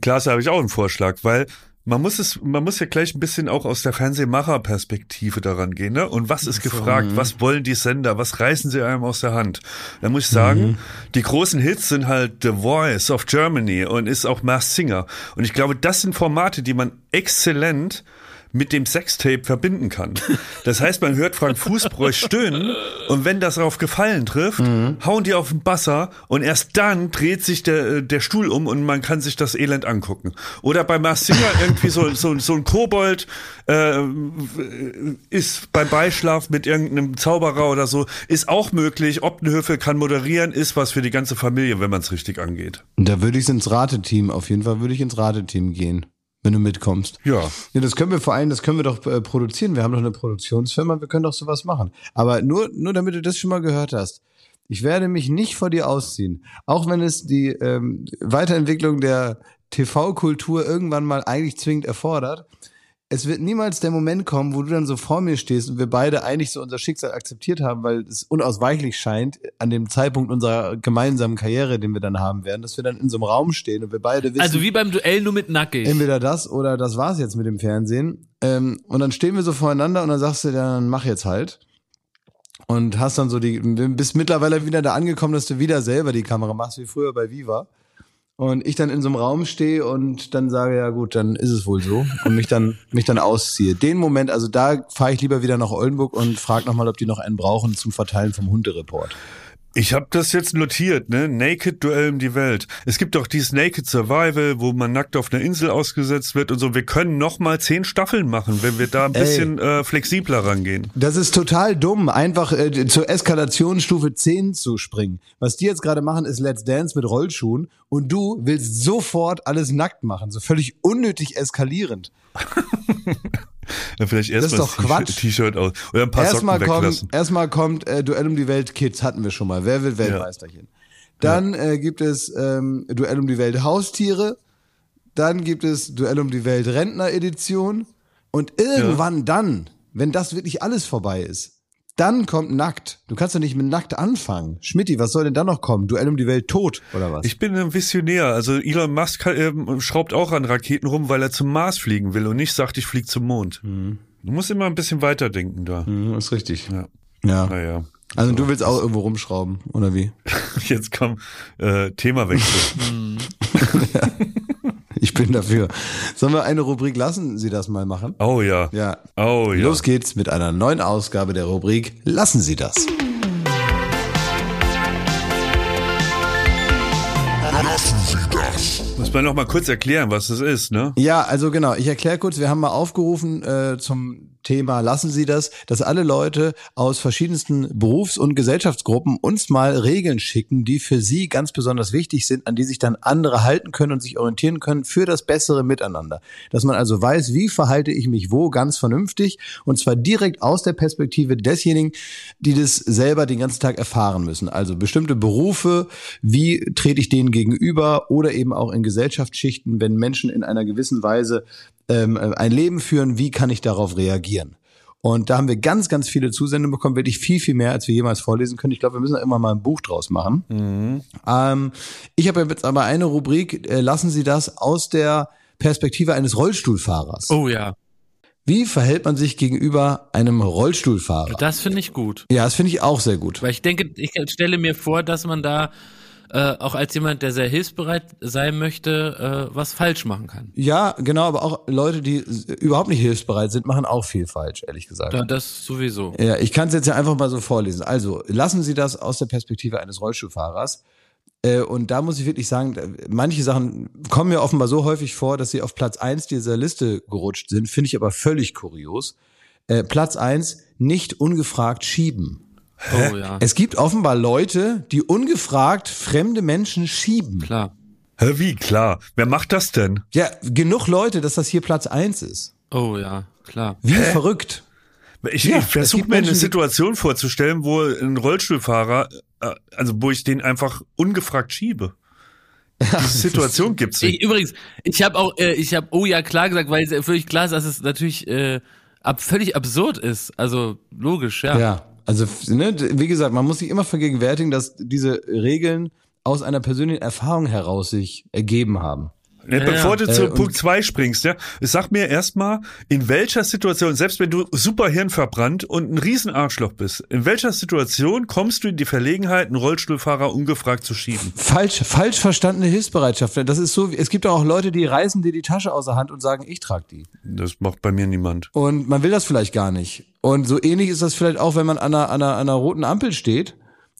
Klaas, da habe ich auch einen Vorschlag, weil man muss es, man muss ja gleich ein bisschen auch aus der Fernsehmacherperspektive daran gehen, ne? Und was ist gefragt? Was wollen die Sender? Was reißen sie einem aus der Hand? Da muss ich sagen, die großen Hits sind halt The Voice of Germany und ist auch Masked Singer. Und ich glaube, das sind Formate, die man exzellent mit dem Sextape verbinden kann. Das heißt, man hört Frank Fußbräuch stöhnen und wenn das auf Gefallen trifft, hauen die auf den Basser und erst dann dreht sich der, äh, der Stuhl um und man kann sich das Elend angucken. Oder bei Mars Singer irgendwie so, so, so ein Kobold äh, ist beim Beischlaf mit irgendeinem Zauberer oder so, ist auch möglich. Optenhöfe kann moderieren, ist was für die ganze Familie, wenn man es richtig angeht. Da würde ich ins Rateteam, auf jeden Fall würde ich ins Rateteam gehen, wenn du mitkommst. Ja. Ja, das können wir vor allem, das können wir doch äh, produzieren. Wir haben doch eine Produktionsfirma, wir können doch sowas machen. Aber nur, nur damit du das schon mal gehört hast. Ich werde mich nicht vor dir ausziehen. Auch wenn es die ähm, Weiterentwicklung der TV-Kultur irgendwann mal eigentlich zwingend erfordert. Es wird niemals der Moment kommen, wo du dann so vor mir stehst und wir beide eigentlich so unser Schicksal akzeptiert haben, weil es unausweichlich scheint, an dem Zeitpunkt unserer gemeinsamen Karriere, den wir dann haben werden, dass wir dann in so einem Raum stehen und wir beide wissen, Also wie beim Duell nur mit nackig. entweder das oder das war's jetzt mit dem Fernsehen. Ähm, und dann stehen wir so voreinander und dann sagst du, dann mach jetzt halt. Und hast dann so die, bist mittlerweile wieder da angekommen, dass du wieder selber die Kamera machst, wie früher bei Viva. Und ich dann in so einem Raum stehe und dann sage, ja gut, dann ist es wohl so. Und mich dann, mich dann ausziehe. Den Moment, also da fahre ich lieber wieder nach Oldenburg und frage nochmal, ob die noch einen brauchen zum Verteilen vom Hundereport. Ich habe das jetzt notiert, ne? Naked Duell um die Welt. Es gibt auch dieses Naked Survival, wo man nackt auf einer Insel ausgesetzt wird und so. Wir können noch mal zehn Staffeln machen, wenn wir da ein Ey. bisschen äh, flexibler rangehen. Das ist total dumm, einfach äh, zur Eskalationsstufe 10 zu springen. Was die jetzt gerade machen, ist Let's Dance mit Rollschuhen und du willst sofort alles nackt machen, so völlig unnötig eskalierend. Ja, vielleicht erst Das ist mal doch das Quatsch. T-Shirt aus oder ein paar Erstmal Socken kommt, erstmal kommt äh, Duell um die Welt Kids, hatten wir schon mal. Wer will Weltmeisterchen? Dann äh, gibt es ähm, Duell um die Welt Haustiere. Dann gibt es Duell um die Welt Rentner Edition. Und irgendwann dann, wenn das wirklich alles vorbei ist, dann kommt nackt. Du kannst doch nicht mit nackt anfangen. Schmidti, was soll denn dann noch kommen? Duell um die Welt tot oder was? Ich bin ein Visionär. Also Elon Musk äh, schraubt auch an Raketen rum, weil er zum Mars fliegen will und nicht sagt, ich fliege zum Mond. Du musst immer ein bisschen weiterdenken da. Mhm, ist richtig. Ja. Ja. Naja. Also du willst auch irgendwo rumschrauben, oder wie? Jetzt komm, äh, Themawechsel. Ich bin dafür. Sollen wir eine Rubrik lassen Sie das mal machen? Oh ja. Ja. Oh ja. Los geht's mit einer neuen Ausgabe der Rubrik Lassen Sie das. Muss man noch mal kurz erklären, was das ist, ne? Ja, also genau, ich erkläre kurz, wir haben mal aufgerufen äh, zum Thema Lassen Sie das, dass alle Leute aus verschiedensten Berufs- und Gesellschaftsgruppen uns mal Regeln schicken, die für sie ganz besonders wichtig sind, an die sich dann andere halten können und sich orientieren können für das bessere Miteinander. Dass man also weiß, wie verhalte ich mich wo ganz vernünftig und zwar direkt aus der Perspektive desjenigen, die das selber den ganzen Tag erfahren müssen. Also bestimmte Berufe, wie trete ich denen gegenüber oder eben auch in Gesellschaftsschichten, wenn Menschen in einer gewissen Weise ähm, ein Leben führen, wie kann ich darauf reagieren? Und da haben wir ganz, ganz viele Zusendungen bekommen, wirklich viel, viel mehr, als wir jemals vorlesen können. Ich glaube, wir müssen da immer mal ein Buch draus machen. Ähm, ich habe jetzt aber eine Rubrik, äh, lassen Sie das aus der Perspektive eines Rollstuhlfahrers. Oh ja, Wie verhält man sich gegenüber einem Rollstuhlfahrer? das finde ich gut. Ja, das finde ich auch sehr gut. Weil ich denke, ich stelle mir vor, dass man da äh, auch als jemand, der sehr hilfsbereit sein möchte, äh, was falsch machen kann. Ja, genau, aber auch Leute, die überhaupt nicht hilfsbereit sind, machen auch viel falsch, ehrlich gesagt. Ja, das sowieso. Ja, ich kann es jetzt ja einfach mal so vorlesen. Also, lassen Sie das aus der Perspektive eines Rollstuhlfahrers. Äh, und da muss ich wirklich sagen, manche Sachen kommen mir offenbar so häufig vor, dass sie auf Platz eins dieser Liste gerutscht sind, finde ich aber völlig kurios. Äh, Platz eins nicht ungefragt schieben. Oh ja, Es gibt offenbar Leute, die ungefragt fremde Menschen schieben. klar. Hä, wie? Klar. Wer macht das denn? Ja, genug Leute, dass das hier Platz eins ist. Oh ja, klar. Wie verrückt. Ich, Ja, ich versuche mir eine Menschen, Situation vorzustellen, wo ein Rollstuhlfahrer, äh, also wo ich den einfach ungefragt schiebe. Diese Situation gibt's Ich, nicht. übrigens, ich habe auch, äh, ich habe oh ja klar gesagt, weil es völlig klar ist, dass es natürlich äh, ab, völlig absurd ist. Also logisch, ja. Ja, also ne, wie gesagt, man muss sich immer vergegenwärtigen, dass diese Regeln aus einer persönlichen Erfahrung heraus sich ergeben haben. Ne, bevor du Äh, zu Punkt zwei springst, ja, sag mir erstmal, in welcher Situation, selbst wenn du super hirnverbrannt und ein Riesenarschloch bist, in welcher Situation kommst du in die Verlegenheit, einen Rollstuhlfahrer ungefragt zu schieben? Falsch, falsch verstandene Hilfsbereitschaft. Das ist so, es gibt auch Leute, die reißen dir die Tasche aus der Hand und sagen, ich trage die. Das macht bei mir niemand. Und man will das vielleicht gar nicht. Und so ähnlich ist das vielleicht auch, wenn man an einer, an einer, an einer roten Ampel steht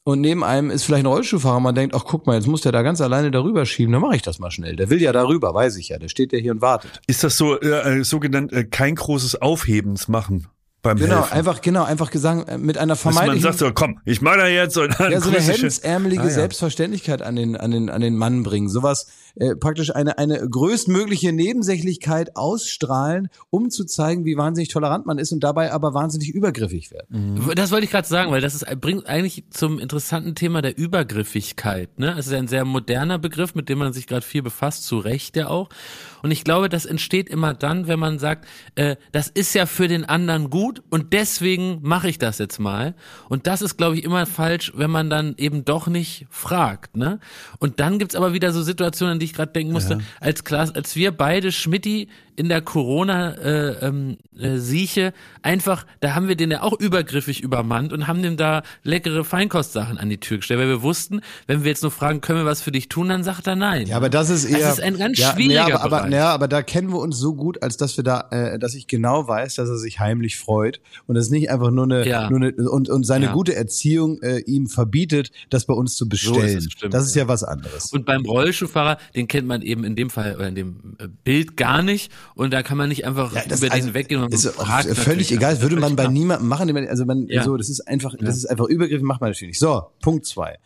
und neben einem ist vielleicht ein Rollstuhlfahrer. Man denkt, ach guck mal, jetzt muss der da ganz alleine darüber schieben. Dann mache ich das mal schnell. Der will ja darüber, weiß ich ja. Der steht ja hier und wartet. Ist das so äh, äh, sogenannt äh, kein großes Aufhebens machen beim Genau, Helfen? einfach, genau, einfach gesagt, äh, mit einer Dass man vermeintlichen sagt so, komm, ich mach da jetzt und dann ja, so eine hemdsärmelige Ah, ja. Selbstverständlichkeit an den, an den, an den Mann bringen. Sowas, äh, praktisch eine, eine größtmögliche Nebensächlichkeit ausstrahlen, um zu zeigen, wie wahnsinnig tolerant man ist und dabei aber wahnsinnig übergriffig werden. Das wollte ich gerade sagen, weil das ist, bringt eigentlich zum interessanten Thema der Übergriffigkeit. Ne? Es ist ein sehr moderner Begriff, mit dem man sich gerade viel befasst, zu Recht ja auch. Und ich glaube, das entsteht immer dann, wenn man sagt, äh, das ist ja für den anderen gut und deswegen mache ich das jetzt mal. Und das ist, glaube ich, immer falsch, wenn man dann eben doch nicht fragt. Ne? Und dann gibt's aber wieder so Situationen, an die ich gerade denken musste, als Klaas, als wir beide Schmidti in der Corona-Sieche äh, ähm, äh, Sieche einfach, da haben wir den ja auch übergriffig übermannt und haben dem da leckere Feinkostsachen an die Tür gestellt, weil wir wussten, wenn wir jetzt nur fragen, können wir was für dich tun, dann sagt er nein. Ja, aber das ist eher. Das ist ein ganz ja, schwieriger ja, aber, aber, Bereich. ja, aber da kennen wir uns so gut, als dass wir da, äh, dass ich genau weiß, dass er sich heimlich freut und es nicht einfach nur eine, Ja. nur eine und, und seine Ja. gute Erziehung äh, ihm verbietet, das bei uns zu bestellen. es, stimmt, das ist ja was anderes. Und beim Rollstuhlfahrer, den kennt man eben in dem Fall oder in dem äh, Bild gar nicht und da kann man nicht einfach Ja, das über also, den weggehen und ist fragt völlig egal, Das würde man bei niemandem machen. Also man, Ja. so, das ist einfach, das ist einfach Übergriff, macht man natürlich nicht. So, Punkt zwei.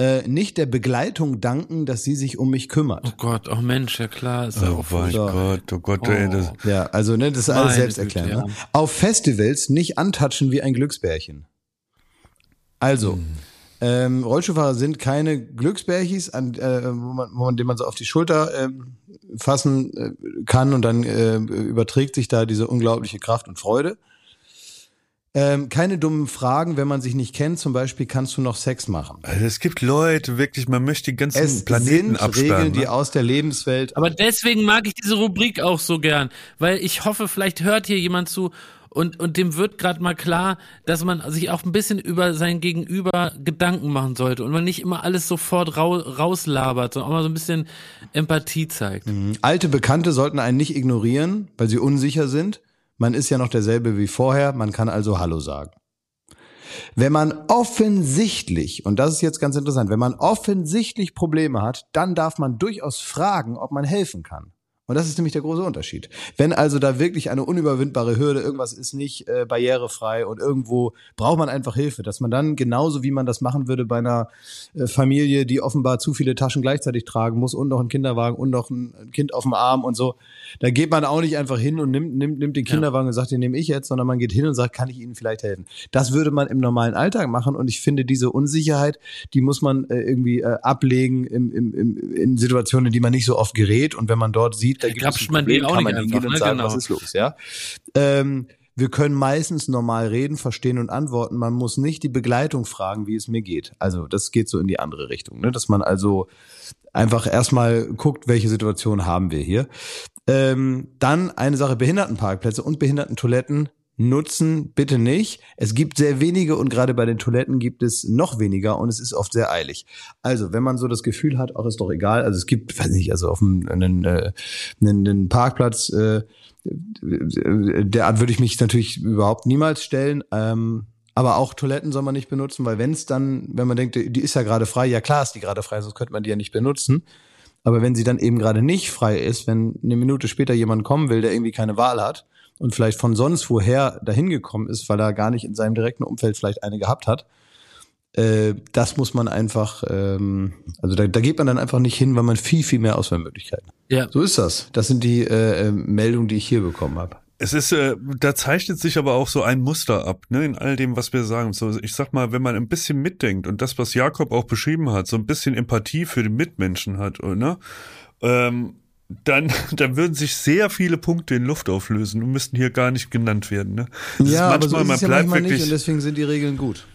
Äh, nicht der Begleitung danken, dass sie sich um mich kümmert. Oh Gott, oh Mensch, ja klar, ist Oh auch mein So. Gott, oh Gott, ey, das, Ja, also ne, das ist alles selbst erklären. Ne? ja. Auf Festivals nicht antatschen wie ein Glücksbärchen. Also, Hm. Ähm, Rollstuhlfahrer sind keine Glücksbärchis, an, äh, wo man, wo man, den man so auf die Schulter ähm, fassen äh, kann und dann äh, überträgt sich da diese unglaubliche Kraft und Freude. Ähm, keine dummen Fragen, wenn man sich nicht kennt. Zum Beispiel kannst du noch Sex machen. also es gibt Leute, wirklich, man möchte den ganzen Es Planeten sind absperren. Regeln, die ne? aus der Lebenswelt Aber deswegen mag ich diese Rubrik auch so gern, weil ich hoffe, vielleicht hört hier jemand zu und, und dem wird gerade mal klar, dass man sich auch ein bisschen über sein Gegenüber Gedanken machen sollte und man nicht immer alles sofort rau, rauslabert, sondern auch mal so ein bisschen Empathie zeigt. Alte Bekannte sollten einen nicht ignorieren, weil sie unsicher sind. Man ist ja noch derselbe wie vorher, man kann also Hallo sagen. Wenn man offensichtlich, und das ist jetzt ganz interessant, wenn man offensichtlich Probleme hat, dann darf man durchaus fragen, ob man helfen kann. Und das ist nämlich der große Unterschied. Wenn also da wirklich eine unüberwindbare Hürde, irgendwas ist nicht äh, barrierefrei und irgendwo braucht man einfach Hilfe, dass man dann genauso wie man das machen würde bei einer äh, Familie, die offenbar zu viele Taschen gleichzeitig tragen muss und noch einen Kinderwagen und noch ein Kind auf dem Arm und so, da geht man auch nicht einfach hin und nimmt, nimmt, nimmt den Kinderwagen und sagt, den nehme ich jetzt, sondern man geht hin und sagt, kann ich Ihnen vielleicht helfen? Das würde man im normalen Alltag machen und ich finde diese Unsicherheit, die muss man äh, irgendwie äh, ablegen im, im, im, in Situationen, in die man nicht so oft gerät und wenn man dort sieht, da gibt es ein Problem, auch kann man einfach, hingehen und sagen, Genau. was ist los, ja? Ähm, wir können meistens normal reden, verstehen und antworten. Man muss nicht die Begleitung fragen, wie es mir geht. Also das geht so in die andere Richtung, ne? dass man also einfach erstmal guckt, welche Situation haben wir hier. Ähm, dann eine Sache, Behindertenparkplätze und Behindertentoiletten nutzen bitte nicht. Es gibt sehr wenige und gerade bei den Toiletten gibt es noch weniger und es ist oft sehr eilig. Also, wenn man so das Gefühl hat, auch ist doch egal, also es gibt, weiß nicht, also auf einem, einen, äh, einen, einen Parkplatz, äh, derart würde ich mich natürlich überhaupt niemals stellen. Ähm, aber auch Toiletten soll man nicht benutzen, weil wenn es dann, wenn man denkt, die ist ja gerade frei, ja klar ist die gerade frei, sonst könnte man die ja nicht benutzen. Aber wenn sie dann eben gerade nicht frei ist, wenn eine Minute später jemand kommen will, der irgendwie keine Wahl hat und vielleicht von sonst woher dahin gekommen ist, weil er gar nicht in seinem direkten Umfeld vielleicht eine gehabt hat, äh, das muss man einfach, ähm, also da, da geht man dann einfach nicht hin, weil man viel, viel mehr Auswahlmöglichkeiten hat. Ja. So ist das. Das sind die äh, äh Meldungen, die ich hier bekommen habe. Es ist, äh, da zeichnet sich aber auch so ein Muster ab, ne, in all dem, was wir sagen. So, ich sag mal, wenn man ein bisschen mitdenkt und das, was Jakob auch beschrieben hat, so ein bisschen Empathie für den Mitmenschen hat, ne, ähm, dann, dann würden sich sehr viele Punkte in Luft auflösen und müssten hier gar nicht genannt werden. Ne? Das ja, manchmal, aber so ist es ja manchmal wirklich, nicht und deswegen sind die Regeln gut.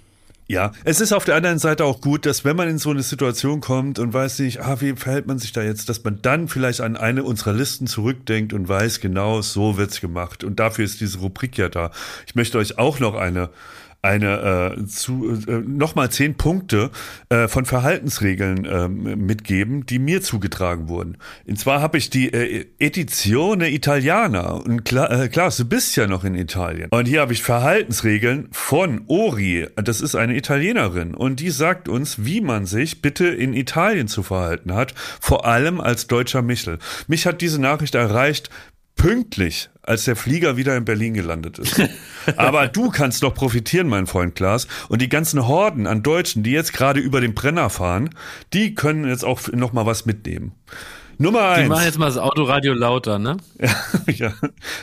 Ja, es ist auf der anderen Seite auch gut, dass wenn man in so eine Situation kommt und weiß nicht, ah, wie verhält man sich da jetzt, dass man dann vielleicht an eine unserer Listen zurückdenkt und weiß, genau so wird's gemacht. Und dafür ist diese Rubrik ja da. Ich möchte euch auch noch eine eine äh, zu äh, nochmal zehn Punkte äh, von Verhaltensregeln äh, mitgeben, die mir zugetragen wurden. Und zwar habe ich die äh, Edizione Italiana und klar, äh, klar, du bist ja noch in Italien. Und hier habe ich Verhaltensregeln von Ori. Das ist eine Italienerin und die sagt uns, wie man sich bitte in Italien zu verhalten hat, vor allem als deutscher Michel. Mich hat diese Nachricht erreicht pünktlich, als der Flieger wieder in Berlin gelandet ist. Aber du kannst doch profitieren, mein Freund Klaas. Und die ganzen Horden an Deutschen, die jetzt gerade über den Brenner fahren, die können jetzt auch noch mal was mitnehmen. Nummer eins. Die machen jetzt mal das Autoradio lauter, ne? ja.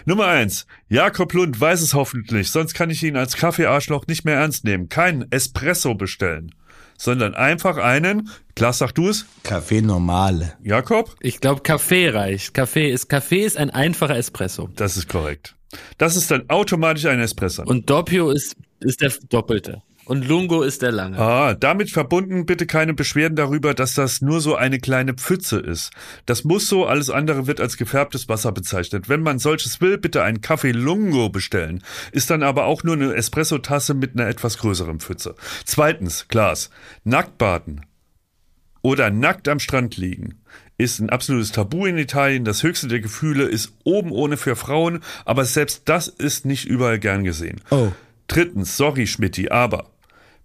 Nummer eins. Jakob Lund weiß es hoffentlich, sonst kann ich ihn als Kaffeearschloch nicht mehr ernst nehmen. Kein Espresso bestellen sondern einfach einen, Klaas, sag du es? Kaffee normale. Jakob? Ich glaube, Kaffee reicht. Kaffee ist, Kaffee ist ein einfacher Espresso. Das ist korrekt. Das ist dann automatisch ein Espresso. Und Doppio ist, ist der doppelte. Und Lungo ist der lange. Ah, damit verbunden bitte keine Beschwerden darüber, dass das nur so eine kleine Pfütze ist. Das muss so, alles andere wird als gefärbtes Wasser bezeichnet. Wenn man solches will, bitte einen Kaffee Lungo bestellen. Ist dann aber auch nur eine Espressotasse mit einer etwas größeren Pfütze. Zweitens, Glas. Nacktbaden oder nackt am Strand liegen ist ein absolutes Tabu in Italien. Das höchste der Gefühle ist oben ohne für Frauen, aber selbst das ist nicht überall gern gesehen. Oh. Drittens, sorry Schmidti, aber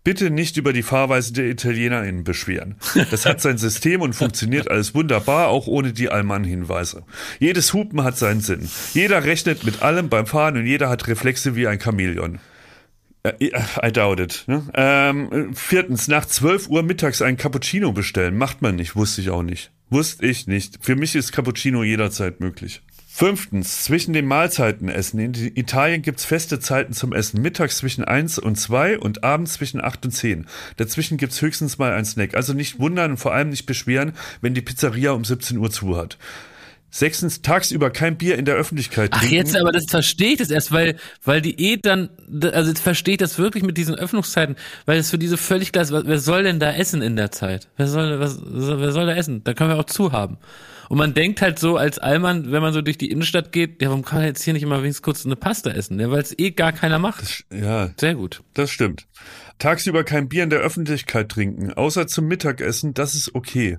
bitte nicht über die Fahrweise der ItalienerInnen beschweren. Das hat sein System und funktioniert alles wunderbar, auch ohne die Allmann-Hinweise. Jedes Hupen hat seinen Sinn. Jeder rechnet mit allem beim Fahren und jeder hat Reflexe wie ein Chamäleon. Äh, I doubt it. Ne? Ähm, viertens, nach 12 Uhr mittags ein Cappuccino bestellen. Macht man nicht, wusste ich auch nicht. Wusste ich nicht. Für mich ist Cappuccino jederzeit möglich. Fünftens, zwischen den Mahlzeiten essen. In Italien gibt's feste Zeiten zum Essen. Mittags zwischen eins und zwei und abends zwischen acht und zehn. Dazwischen gibt's höchstens mal ein Snack. Also nicht wundern und vor allem nicht beschweren, wenn die Pizzeria um 17 Uhr zu hat. Sechstens, tagsüber kein Bier in der Öffentlichkeit Ach, trinken. jetzt, aber das verstehe ich das erst, weil, weil die eh dann, also jetzt verstehe ich das wirklich mit diesen Öffnungszeiten, weil es für diese völlig klar ist, wer soll denn da essen in der Zeit? Wer soll, was, wer soll da essen? Da können wir auch zu haben. Und man denkt halt so als Allmann, wenn man so durch die Innenstadt geht, ja, warum kann man jetzt hier nicht immer wenigstens kurz eine Pasta essen? Ja, weil es eh gar keiner macht. Das, ja. Sehr gut. Das stimmt. Tagsüber kein Bier in der Öffentlichkeit trinken, außer zum Mittagessen, das ist okay.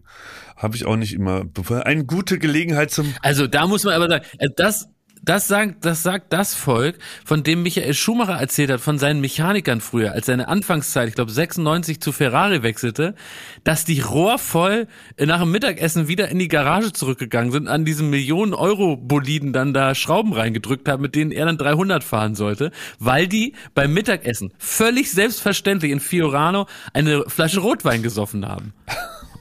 Habe ich auch nicht immer. Eine gute Gelegenheit zum. Also da muss man aber sagen, äh, das, das sagt, das sagt das Volk, von dem Michael Schumacher erzählt hat, von seinen Mechanikern früher, als seine Anfangszeit, ich glaube 96 zu Ferrari wechselte, dass die rohrvoll nach dem Mittagessen wieder in die Garage zurückgegangen sind, an diesen Millionen Euro Boliden dann da Schrauben reingedrückt haben, mit denen er dann 300 fahren sollte, weil die beim Mittagessen völlig selbstverständlich in Fiorano eine Flasche Rotwein gesoffen haben.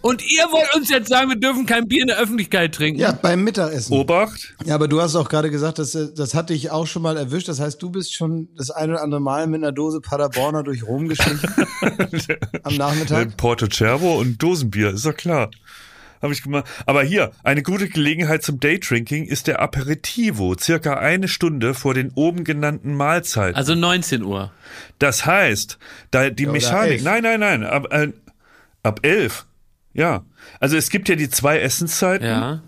Und ihr wollt uns jetzt sagen, wir dürfen kein Bier in der Öffentlichkeit trinken? Ja, beim Mittagessen. Obacht. Ja, aber du hast auch gerade gesagt, dass, das hatte ich auch schon mal erwischt. Das heißt, du bist schon das ein oder andere Mal mit einer Dose Paderborner durch Rom geschlichen am Nachmittag. Porto Cervo und Dosenbier, ist doch klar. Habe ich gemacht. Aber hier, eine gute Gelegenheit zum Daydrinking ist der Aperitivo, circa eine Stunde vor den oben genannten Mahlzeiten. Also 19 Uhr. Das heißt, da die oder Mechanik, nein, nein, nein, ab, äh, ab elf. Ja. Also es gibt ja die zwei Essenszeiten, Ja.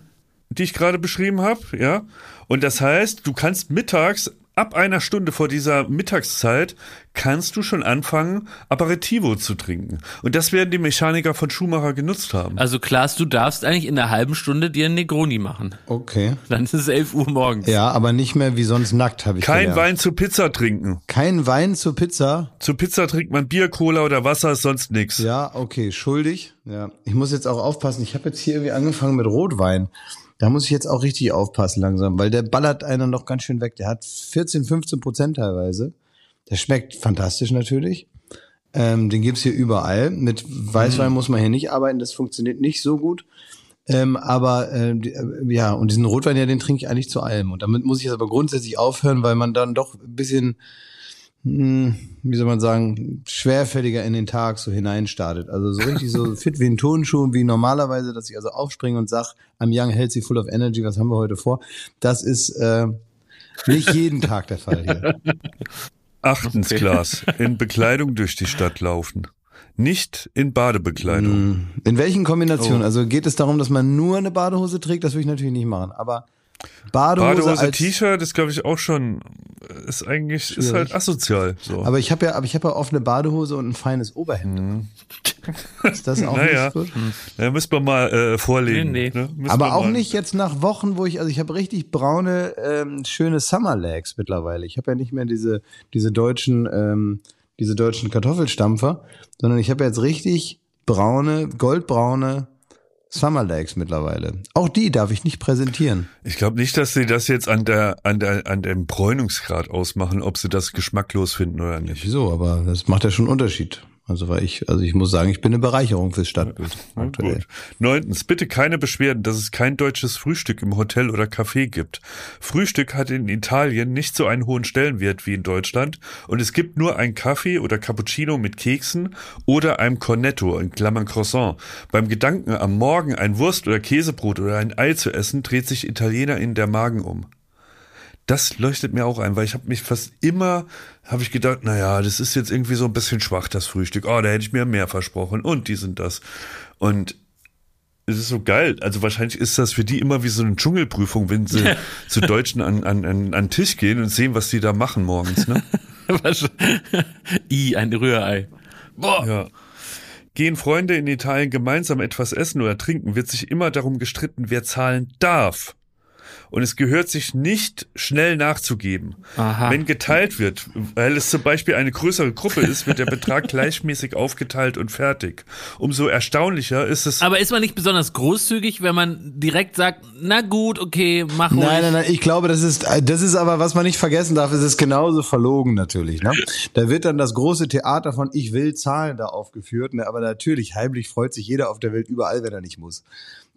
die ich gerade beschrieben habe, ja. Und das heißt, du kannst mittags, ab einer Stunde vor dieser Mittagszeit, kannst du schon anfangen, Aperitivo zu trinken. Und das werden die Mechaniker von Schumacher genutzt haben. Also Klaas, du darfst eigentlich in einer halben Stunde dir einen Negroni machen. Okay. Dann ist es 11 Uhr morgens. Ja, aber nicht mehr wie sonst nackt, habe ich Kein gelernt. Wein zu Pizza trinken. Kein Wein zur Pizza. Zu Pizza trinkt man Bier, Cola oder Wasser, ist sonst nix. Ja, okay, schuldig. Ja, ich muss jetzt auch aufpassen. Ich habe jetzt hier irgendwie angefangen mit Rotwein. Da muss ich jetzt auch richtig aufpassen langsam, weil der ballert einer noch ganz schön weg. Der hat 14, 15 Prozent teilweise. Der schmeckt fantastisch natürlich. Ähm, den gibt's hier überall. Mit Weißwein muss man hier nicht arbeiten. Das funktioniert nicht so gut. Ähm, aber äh, äh, ja, und diesen Rotwein, ja, den trinke ich eigentlich zu allem. Und damit muss ich jetzt aber grundsätzlich aufhören, weil man dann doch ein bisschen wie soll man sagen, schwerfälliger in den Tag so hineinstartet. Also so richtig so fit wie ein Turnschuh, wie normalerweise, dass ich also aufspringe und sag, I'm young, healthy, full of energy, was haben wir heute vor? Das ist äh, nicht jeden Tag der Fall hier. Achtens Glas. In Bekleidung durch die Stadt laufen. Nicht in Badebekleidung. Hm. In welchen Kombinationen? Also geht es darum, dass man nur eine Badehose trägt? Das würde ich natürlich nicht machen. Aber Badehose, Badehose, als, T-Shirt ist, glaube ich, auch schon, ist eigentlich, ist halt asozial. So. aber ich habe ja, aber ich habe ja offene Badehose und ein feines Oberhemd. Ist das auch Mhm. Naja. nicht gut? Ja, müssen wir mal äh, vorlegen. Nee, nee. Ne? Aber auch mal- nicht jetzt nach Wochen, wo ich, also ich habe richtig braune, ähm, schöne Summer Legs mittlerweile. Ich habe ja nicht mehr diese, diese deutschen, ähm, diese deutschen Kartoffelstampfer, sondern ich habe jetzt richtig braune, goldbraune Summer Legs mittlerweile. Auch die darf ich nicht präsentieren. Ich glaube nicht, dass sie das jetzt an der, an der, an dem Bräunungsgrad ausmachen, ob sie das geschmacklos finden oder nicht. Wieso? Aber das macht ja schon einen Unterschied. Also weil ich, also ich muss sagen, ich bin eine Bereicherung fürs Stadtbild Na aktuell. Gut. Neuntens, bitte keine Beschwerden, dass es kein deutsches Frühstück im Hotel oder Café gibt. Frühstück hat in Italien nicht so einen hohen Stellenwert wie in Deutschland und es gibt nur ein Kaffee oder Cappuccino mit Keksen oder einem Cornetto, in Klammern Croissant. Beim Gedanken, am Morgen ein Wurst- oder Käsebrot oder ein Ei zu essen, dreht sich Italiener in der Magen um. Das leuchtet mir auch ein, weil ich habe mich fast immer, habe ich gedacht, naja, das ist jetzt irgendwie so ein bisschen schwach, das Frühstück. Oh, da hätte ich mir mehr versprochen und die sind das. Und es ist so geil. Also wahrscheinlich ist das für die immer wie so eine Dschungelprüfung, wenn sie zu Deutschen an, an, an, an den Tisch gehen und sehen, was die da machen morgens. Ne? Was- I, ein Rührei. Boah. Ja. Gehen Freunde in Italien gemeinsam etwas essen oder trinken, wird sich immer darum gestritten, wer zahlen darf. Und es gehört sich nicht schnell nachzugeben. Aha. Wenn geteilt wird, weil es zum Beispiel eine größere Gruppe ist, wird der Betrag gleichmäßig aufgeteilt und fertig. Umso erstaunlicher ist es. Aber ist man nicht besonders großzügig, wenn man direkt sagt, na gut, okay, mach ruhig. Nein, nein, nein, ich glaube, das ist, das ist aber, was man nicht vergessen darf, es ist genauso verlogen natürlich. Ne? Da wird dann das große Theater von Ich will zahlen da aufgeführt, ne? aber natürlich, heimlich freut sich jeder auf der Welt überall, wenn er nicht muss.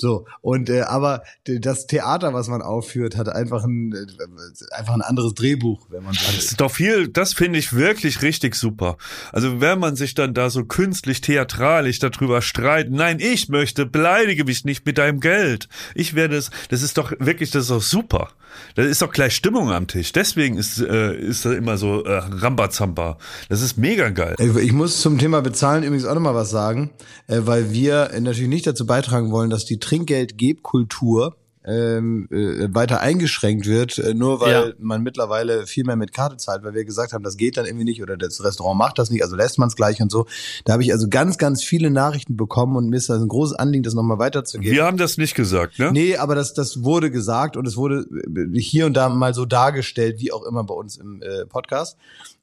So, und äh, aber das Theater, was man aufführt, hat einfach ein, äh, einfach ein anderes Drehbuch, wenn man so Das will. ist doch viel, das finde ich wirklich richtig super. Also wenn man sich dann da so künstlich theatralisch darüber streitet, nein, ich möchte, beleidige mich nicht mit deinem Geld. Ich werde es, das ist doch wirklich, das ist doch super. Da ist doch gleich Stimmung am Tisch. Deswegen ist, äh, ist da immer so äh, Rambazamba. Das ist mega geil. Ich ich muss zum Thema Bezahlen übrigens auch nochmal was sagen, äh, weil wir natürlich nicht dazu beitragen wollen, dass die Trinkgeldgebkultur ähm, äh, weiter eingeschränkt wird, äh, nur weil Ja. man mittlerweile viel mehr mit Karte zahlt, weil wir gesagt haben, das geht dann irgendwie nicht oder das Restaurant macht das nicht, also lässt man es gleich und so. Da habe ich also ganz, ganz viele Nachrichten bekommen und mir ist das ein großes Anliegen, das nochmal weiterzugeben. Wir haben das nicht gesagt, ne? Nee, aber das, das wurde gesagt und es wurde äh, hier und da mal so dargestellt, wie auch immer bei uns im äh, Podcast.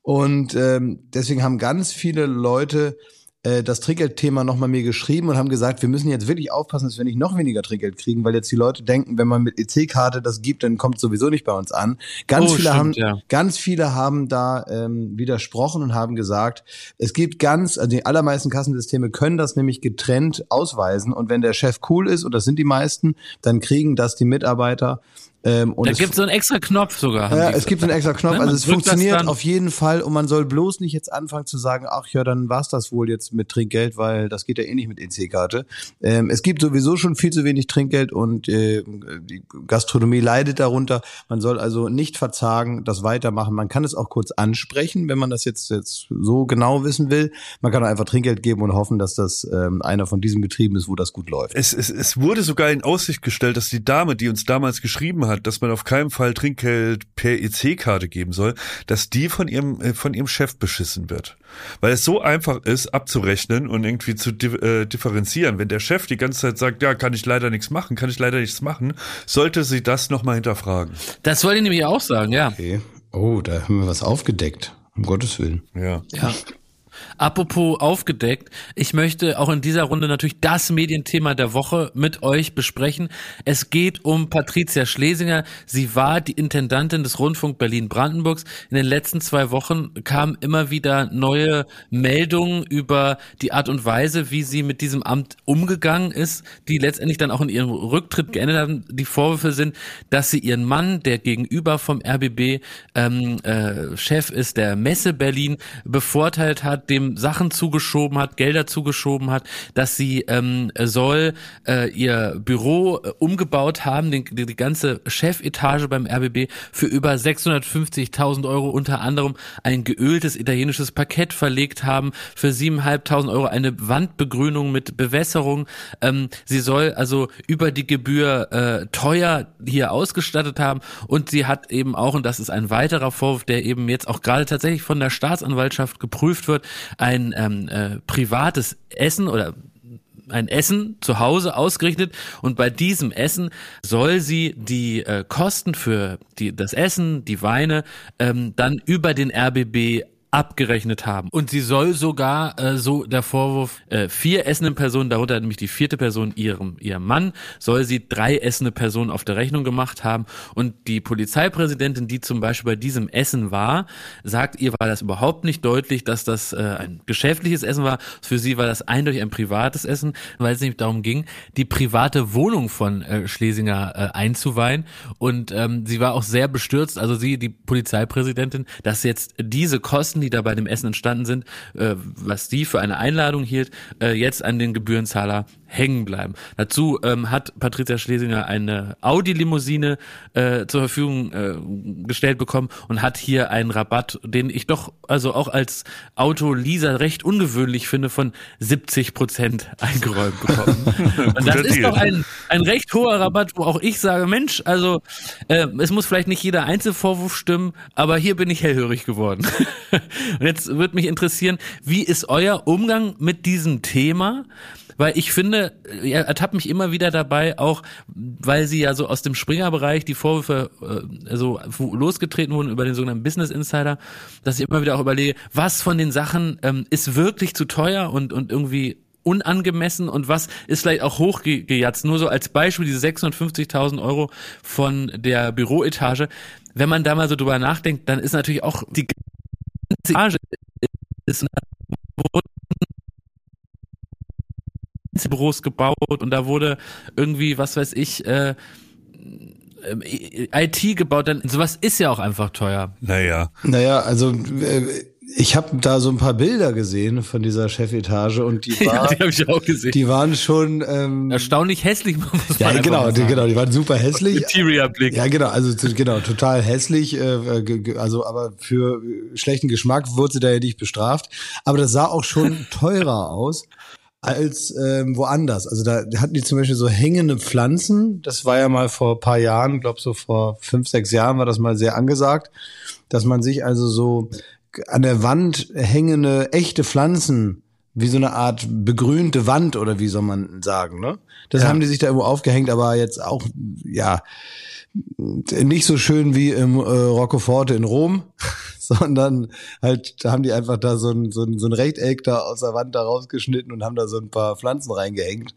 Und ähm, deswegen haben ganz viele Leute äh, das Trinkgeldthema nochmal mir geschrieben und haben gesagt, wir müssen jetzt wirklich aufpassen, dass wir nicht noch weniger Trinkgeld kriegen, weil jetzt die Leute denken, wenn man mit EC-Karte das gibt, dann kommt es sowieso nicht bei uns an. Ganz Oh, viele stimmt, haben, ja. ganz viele haben da ähm, widersprochen und haben gesagt, es gibt ganz, also die allermeisten Kassensysteme können das nämlich getrennt ausweisen und wenn der Chef cool ist, und das sind die meisten, dann kriegen das die Mitarbeiter Ähm, und Da es gibt so einen extra Knopf sogar. ja, es gibt einen extra Knopf, Ne, also es funktioniert auf jeden Fall und man soll bloß nicht jetzt anfangen zu sagen, ach ja, dann war's das wohl jetzt mit Trinkgeld, weil das geht ja eh nicht mit EC-Karte. Ähm, es gibt sowieso schon viel zu wenig Trinkgeld und äh, die Gastronomie leidet darunter. Man soll also nicht verzagen, das weitermachen. Man kann es auch kurz ansprechen, wenn man das jetzt, jetzt so genau wissen will. Man kann einfach Trinkgeld geben und hoffen, dass das ähm, einer von diesen Betrieben ist, wo das gut läuft. Es, es, es wurde sogar in Aussicht gestellt, dass die Dame, die uns damals geschrieben hat, dass man auf keinen Fall Trinkgeld per EC-Karte geben soll, dass die von ihrem, äh, von ihrem Chef beschissen wird. Weil es so einfach ist, abzurechnen und irgendwie zu di äh, differenzieren. Wenn der Chef die ganze Zeit sagt, ja, kann ich leider nichts machen, kann ich leider nichts machen, sollte sie das nochmal hinterfragen. Das wollte ich nämlich auch sagen, ja. Okay. Oh, da haben wir was aufgedeckt. Um Gottes Willen. Ja. Ja. Apropos aufgedeckt, ich möchte auch in dieser Runde natürlich das Medienthema der Woche mit euch besprechen. Es geht um Patricia Schlesinger. Sie war die Intendantin des Rundfunk Berlin-Brandenburgs. In den letzten zwei Wochen kamen immer wieder neue Meldungen über die Art und Weise, wie sie mit diesem Amt umgegangen ist, die letztendlich dann auch in ihrem Rücktritt geendet haben. Die Vorwürfe sind, dass sie ihren Mann, der gegenüber vom RBB ähm, äh, Chef ist, der Messe Berlin, bevorteilt hat, dem Sachen zugeschoben hat, Gelder zugeschoben hat, dass sie ähm, soll äh, ihr Büro äh, umgebaut haben, den, die, die ganze Chefetage beim RBB für über 650.000 Euro unter anderem ein geöltes italienisches Parkett verlegt haben, für 7.500 Euro eine Wandbegrünung mit Bewässerung. Ähm, sie soll also über die Gebühr äh, teuer hier ausgestattet haben und sie hat eben auch, und das ist ein weiterer Vorwurf, der eben jetzt auch gerade tatsächlich von der Staatsanwaltschaft geprüft wird, ein ähm, äh, privates Essen oder ein Essen zu Hause ausgerichtet und bei diesem Essen soll sie die äh, Kosten für die, das Essen, die Weine ähm, dann über den RBB abgerechnet haben. Und sie soll sogar, äh, so der Vorwurf, äh, vier essende Personen, darunter nämlich die vierte Person ihrem, ihrem Mann, soll sie drei essende Personen auf der Rechnung gemacht haben. Und die Polizeipräsidentin, die zum Beispiel bei diesem Essen war, sagt, ihr war das überhaupt nicht deutlich, dass das äh, ein geschäftliches Essen war. Für sie war das eindeutig ein privates Essen, weil es nämlich darum ging, die private Wohnung von äh, Schlesinger äh, einzuweihen. Und ähm, sie war auch sehr bestürzt, also sie, die Polizeipräsidentin, dass jetzt diese Kosten, die da bei dem Essen entstanden sind, äh, was sie für eine Einladung hielt, äh, jetzt an den Gebührenzahler hängen bleiben. Dazu ähm, hat Patricia Schlesinger eine Audi-Limousine äh, zur Verfügung äh, gestellt bekommen und hat hier einen Rabatt, den ich doch also auch als Autoleaser recht ungewöhnlich finde, von 70 Prozent eingeräumt bekommen. und das ist doch ein, ein recht hoher Rabatt, wo auch ich sage, Mensch, also äh, es muss vielleicht nicht jeder Einzelvorwurf stimmen, aber hier bin ich hellhörig geworden. und jetzt würde mich interessieren, wie ist euer Umgang mit diesem Thema? Weil ich finde, er ertappt mich immer wieder dabei, auch weil sie ja so aus dem Springer-Bereich die Vorwürfe äh, so losgetreten wurden über den sogenannten Business Insider, dass ich immer wieder auch überlege, was von den Sachen ähm, ist wirklich zu teuer und, und irgendwie unangemessen und was ist vielleicht auch hochgejatzt. Nur so als Beispiel diese 650.000 Euro von der Büroetage. Wenn man da mal so drüber nachdenkt, dann ist natürlich auch die Etage ist wurden Büros gebaut und da wurde irgendwie, was weiß ich, äh, ähm, IT gebaut, dann sowas ist ja auch einfach teuer. Naja. Naja, also äh, ich habe da so ein paar Bilder gesehen von dieser Chefetage und die, Ja, war, die habe ich auch gesehen. die waren schon ähm, Erstaunlich hässlich, muss man ja genau, die, genau, die waren super hässlich. Interior-Blick. Ja, genau, also genau, total hässlich, äh, ge- also aber für äh, schlechten Geschmack wurde sie da ja nicht bestraft, aber das sah auch schon teurer aus als ähm, woanders. Also da hatten die zum Beispiel so hängende Pflanzen. Das war ja mal vor ein paar Jahren, glaube so vor fünf, sechs Jahren war das mal sehr angesagt, dass man sich also so an der Wand hängende echte Pflanzen wie so eine Art begrünte Wand oder wie soll man sagen, ne? Das haben die sich da irgendwo aufgehängt, aber jetzt auch, ja, nicht so schön wie im äh, Roccoforte in Rom, sondern halt, da haben die einfach da so ein, so, ein, so ein Rechteck da aus der Wand da rausgeschnitten und haben da so ein paar Pflanzen reingehängt.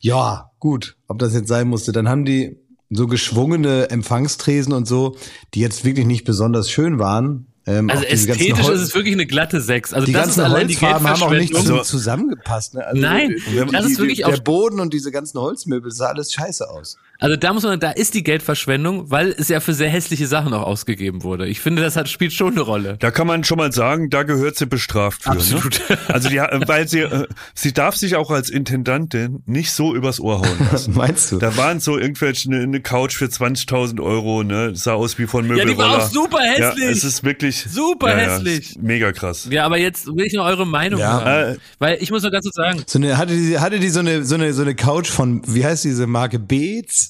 Ja, gut, ob das jetzt sein musste. Dann haben die so geschwungene Empfangstresen und so, die jetzt wirklich nicht besonders schön waren. Ähm, Also ästhetisch ist es wirklich eine glatte Sechs. Also die das ganzen ist allein die Holzfarben haben auch nicht so zusammengepasst. Ne? Also Nein, die- das ist wirklich der Boden und diese ganzen Holzmöbel, sah alles scheiße aus. Also da muss man, da ist die Geldverschwendung, weil es ja für sehr hässliche Sachen auch ausgegeben wurde. Ich finde, das hat, spielt schon eine Rolle. Da kann man schon mal sagen, da gehört sie bestraft für. Absolut. Ne? Also die, weil sie, äh, sie darf sich auch als Intendantin nicht so übers Ohr hauen lassen. Meinst du? Da waren so irgendwelche eine, eine Couch für 20.000 Euro, ne, sah aus wie von Möbelroller. Ja, die war auch super hässlich. Ja, es ist wirklich Super ja, hässlich. Ja, mega krass. Ja, aber jetzt will ich noch eure Meinung Ja. hören. Äh, Weil ich muss noch ganz kurz sagen, So eine, hatte die, hatte die so eine, so eine, so eine Couch von, wie heißt diese Marke? Beats?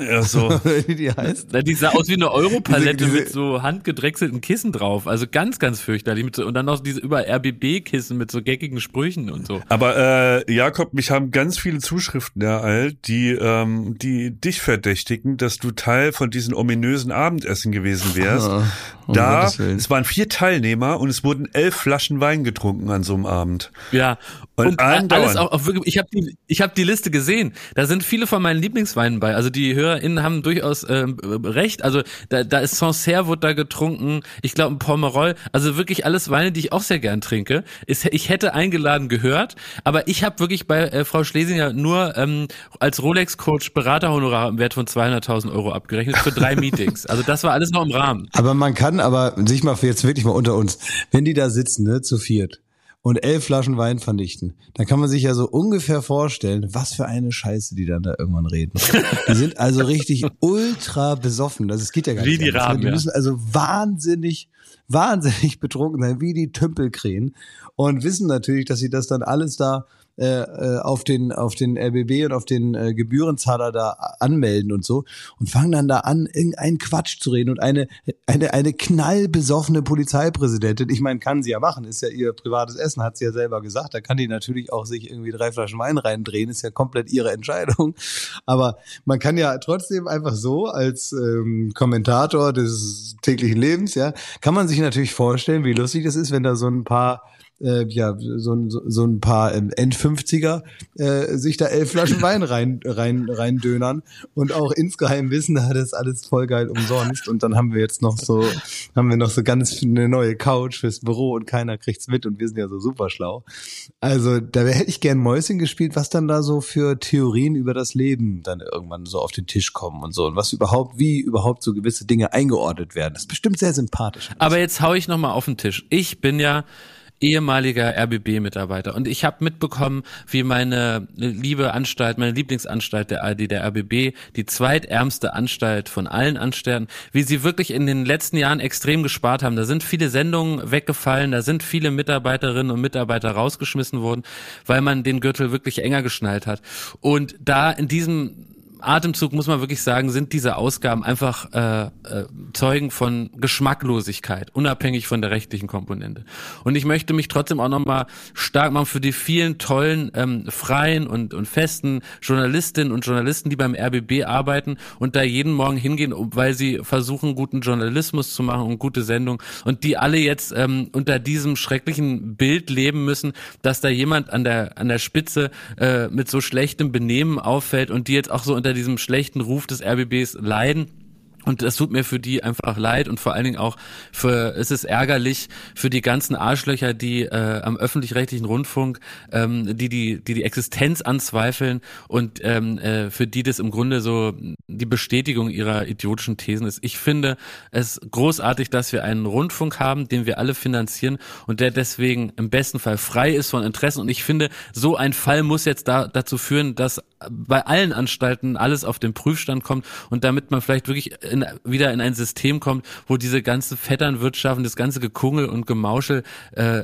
Ja, so. wie die heißt? die sah aus wie eine Europalette Diese- diese- mit so handgedrechselten Kissen drauf. Also ganz, ganz fürchterlich. Mit so, und dann noch diese über RBB-Kissen mit so geckigen Sprüchen und so. Aber äh, Jakob, mich haben ganz viele Zuschriften ereilt, die, ähm, die dich verdächtigen, dass du Teil von diesen ominösen Abendessen gewesen wärst. Ah, um da, es waren vier Teilnehmer und es wurden elf Flaschen Wein getrunken an so einem Abend. Ja. Und Und, alles auch, auch wirklich, ich habe die, ich habe die Liste gesehen. Da sind viele von meinen Lieblingsweinen bei. Also die HörerInnen haben durchaus ähm, recht. Also da, da ist Sancerre wurde da getrunken. Ich glaube ein Pomerol. Also wirklich alles Weine, die ich auch sehr gern trinke. Ist, ich hätte eingeladen gehört, aber ich habe wirklich bei äh, Frau Schlesinger nur ähm, als Rolex-Coach Beraterhonorar im Wert von 200.000 Euro abgerechnet für drei Meetings. Also das war alles noch im Rahmen. Aber man kann aber sich mal für jetzt wirklich mal unter uns, wenn die da sitzen, ne, zu viert und elf Flaschen Wein vernichten, dann kann man sich ja so ungefähr vorstellen, was für eine Scheiße die dann da irgendwann reden. Die sind also richtig ultra besoffen. Das es geht ja gar Wie nicht. die anders, ne? Raben, die ja. müssen also wahnsinnig, wahnsinnig betrunken sein, wie die Tümpelkrähen und wissen natürlich, dass sie das dann alles da äh, äh, auf den auf den RBB und auf den äh, Gebührenzahler da anmelden und so und fangen dann da an irgendeinen Quatsch zu reden und eine eine eine knallbesoffene Polizeipräsidentin. Ich meine kann sie ja machen ist ja ihr privates Essen hat sie ja selber gesagt. Da kann die natürlich auch sich irgendwie drei Flaschen Wein reindrehen ist ja komplett ihre Entscheidung. Aber man kann ja trotzdem einfach so als ähm, Kommentator des täglichen Lebens ja kann man sich natürlich vorstellen wie lustig das ist wenn da so ein paar äh, ja, so, ein- so, so ein paar ähm, End-50er äh, sich da elf Flaschen Wein rein, rein, rein dönern und auch insgeheim wissen, da das ist alles voll geil umsonst. Und dann haben wir jetzt noch so, haben wir noch so ganz eine neue Couch fürs Büro und keiner kriegt's mit und wir sind ja so super schlau. Also da hätte ich gern Mäuschen gespielt, was dann da so für Theorien über das Leben dann irgendwann so auf den Tisch kommen und so und was überhaupt, wie überhaupt so gewisse Dinge eingeordnet werden. Das ist bestimmt sehr sympathisch. Aber jetzt hau ich noch mal auf den Tisch. Ich bin ja ehemaliger RBB-Mitarbeiter und ich habe mitbekommen, wie meine liebe Anstalt, meine Lieblingsanstalt der ARD, der RBB, die zweitärmste Anstalt von allen Anstalten, wie sie wirklich in den letzten Jahren extrem gespart haben. Da sind viele Sendungen weggefallen, da sind viele Mitarbeiterinnen und Mitarbeiter rausgeschmissen worden, weil man den Gürtel wirklich enger geschnallt hat. Und da in diesem Atemzug muss man wirklich sagen, sind diese Ausgaben einfach äh, äh, Zeugen von Geschmacklosigkeit, unabhängig von der rechtlichen Komponente. Und ich möchte mich trotzdem auch nochmal stark machen für die vielen tollen ähm, freien und, und festen Journalistinnen und Journalisten, die beim RBB arbeiten und da jeden Morgen hingehen, weil sie versuchen, guten Journalismus zu machen und gute Sendung und die alle jetzt ähm, unter diesem schrecklichen Bild leben müssen, dass da jemand an der an der Spitze äh, mit so schlechtem Benehmen auffällt und die jetzt auch so unter diesem schlechten Ruf des RBBs leiden. Und das tut mir für die einfach leid und vor allen Dingen auch für, es ist ärgerlich für die ganzen Arschlöcher, die äh, am öffentlich-rechtlichen Rundfunk, ähm, die, die, die die Existenz anzweifeln und ähm, äh, für die das im Grunde so die Bestätigung ihrer idiotischen Thesen ist. Ich finde es großartig, dass wir einen Rundfunk haben, den wir alle finanzieren und der deswegen im besten Fall frei ist von Interessen. Und ich finde, so ein Fall muss jetzt da, dazu führen, dass bei allen Anstalten alles auf den Prüfstand kommt und damit man vielleicht wirklich in, wieder in ein System kommt, wo diese ganze Vetternwirtschaft und das ganze Gekungel und Gemauschel äh,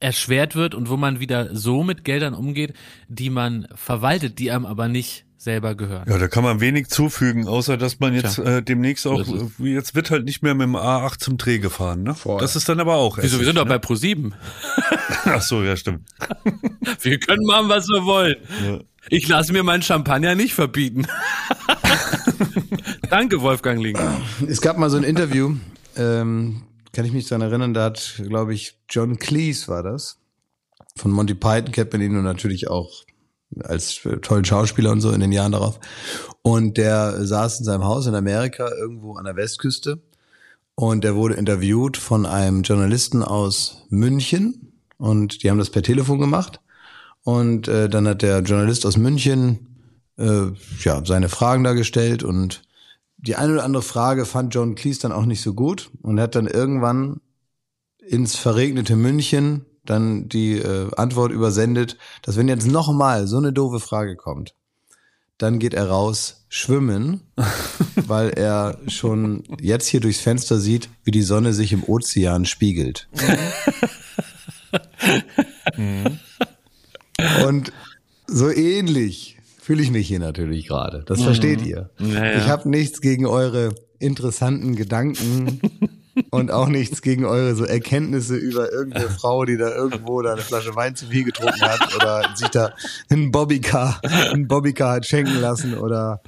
erschwert wird und wo man wieder so mit Geldern umgeht, die man verwaltet, die einem aber nicht selber gehören. Ja, da kann man wenig zufügen, außer dass man jetzt Tja. äh, demnächst auch, äh, jetzt wird halt nicht mehr mit dem A8 zum Dreh gefahren, ne? Voll. Das ist dann aber auch Wieso, wir sind doch ne? bei Pro7. Ach so, ja, stimmt. Wir können machen, was wir wollen. Ja. Ich lasse mir meinen Champagner nicht verbieten. Danke, Wolfgang Link. Es gab mal so ein Interview, ähm, kann ich mich daran erinnern, da hat, glaube ich, John Cleese war das. Von Monty Python kennt man ihn und natürlich auch als tollen Schauspieler und so in den Jahren darauf. Und der saß in seinem Haus in Amerika irgendwo an der Westküste und der wurde interviewt von einem Journalisten aus München und die haben das per Telefon gemacht. Und äh, dann hat der Journalist aus München äh, ja, seine Fragen da gestellt und die eine oder andere Frage fand John Cleese dann auch nicht so gut und hat dann irgendwann ins verregnete München dann die äh, Antwort übersendet, dass wenn jetzt nochmal so eine doofe Frage kommt, dann geht er raus schwimmen, weil er schon jetzt hier durchs Fenster sieht, wie die Sonne sich im Ozean spiegelt. Und so ähnlich fühle ich mich hier natürlich gerade. Das versteht ihr. Ja, ja. Ich habe nichts gegen eure interessanten Gedanken und auch nichts gegen eure so Erkenntnisse über irgendeine Frau, die da irgendwo da eine Flasche Wein zu viel getrunken hat oder sich da einen Bobbycar, einen Bobbycar hat schenken lassen oder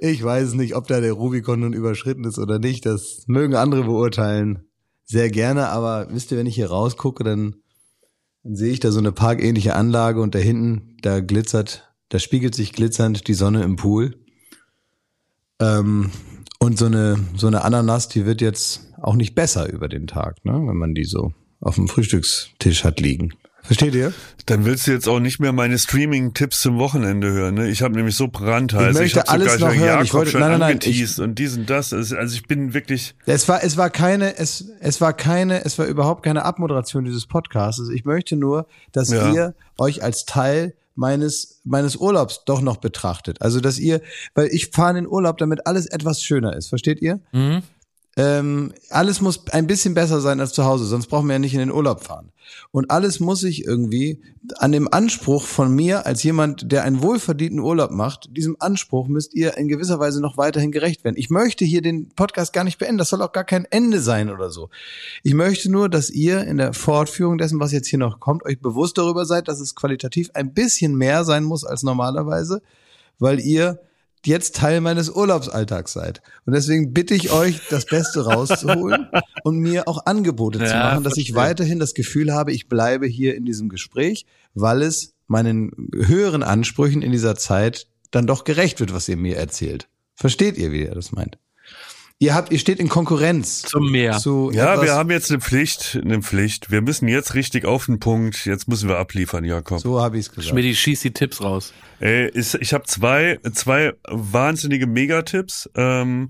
ich weiß es nicht, ob da der Rubikon nun überschritten ist oder nicht. Das mögen andere beurteilen. Sehr gerne, aber wisst ihr, wenn ich hier rausgucke, dann, dann sehe ich da so eine parkähnliche Anlage und da hinten, da glitzert, da spiegelt sich glitzernd die Sonne im Pool. Ähm, und so eine, so eine Ananas, die wird jetzt auch nicht besser über den Tag, ne? wenn man die so auf dem Frühstückstisch hat liegen. Versteht ihr? Dann willst du jetzt auch nicht mehr meine Streaming-Tipps zum Wochenende hören. Ne? Ich habe nämlich so brandheiß. Ich möchte hab alles noch hören. Jakob Ich wollte- schon nein, nein, nein, angeteased und dies und das. Also also ich bin wirklich. Es war, es war keine, es, es war keine, es war überhaupt keine Abmoderation dieses Podcasts. Ich möchte nur, dass Ja. ihr euch als Teil meines, meines Urlaubs doch noch betrachtet. Also, dass ihr, weil ich fahre in den Urlaub, damit alles etwas schöner ist. Versteht ihr? Ähm, alles muss ein bisschen besser sein als zu Hause, sonst brauchen wir ja nicht in den Urlaub fahren. Und alles muss sich irgendwie an dem Anspruch von mir als jemand, der einen wohlverdienten Urlaub macht, diesem Anspruch müsst ihr in gewisser Weise noch weiterhin gerecht werden. Ich möchte hier den Podcast gar nicht beenden, das soll auch gar kein Ende sein oder so. Ich möchte nur, dass ihr in der Fortführung dessen, was jetzt hier noch kommt, euch bewusst darüber seid, dass es qualitativ ein bisschen mehr sein muss als normalerweise, weil ihr jetzt Teil meines Urlaubsalltags seid. Und deswegen bitte ich euch, das Beste rauszuholen und mir auch Angebote zu Ja, machen, dass ich weiterhin das Gefühl habe, ich bleibe hier in diesem Gespräch, weil es meinen höheren Ansprüchen in dieser Zeit dann doch gerecht wird, was ihr mir erzählt. Versteht ihr, wie ihr das meint? Ihr habt, ihr steht in Konkurrenz Zum Meer. zu Ja, etwas, wir haben jetzt eine Pflicht, eine Pflicht. Wir müssen jetzt richtig auf den Punkt. Jetzt müssen wir abliefern, Jakob. so habe ich es gesagt. Schmidti, schieß die Tipps raus. Ey, ist, ich habe zwei, zwei wahnsinnige Megatipps. Ähm,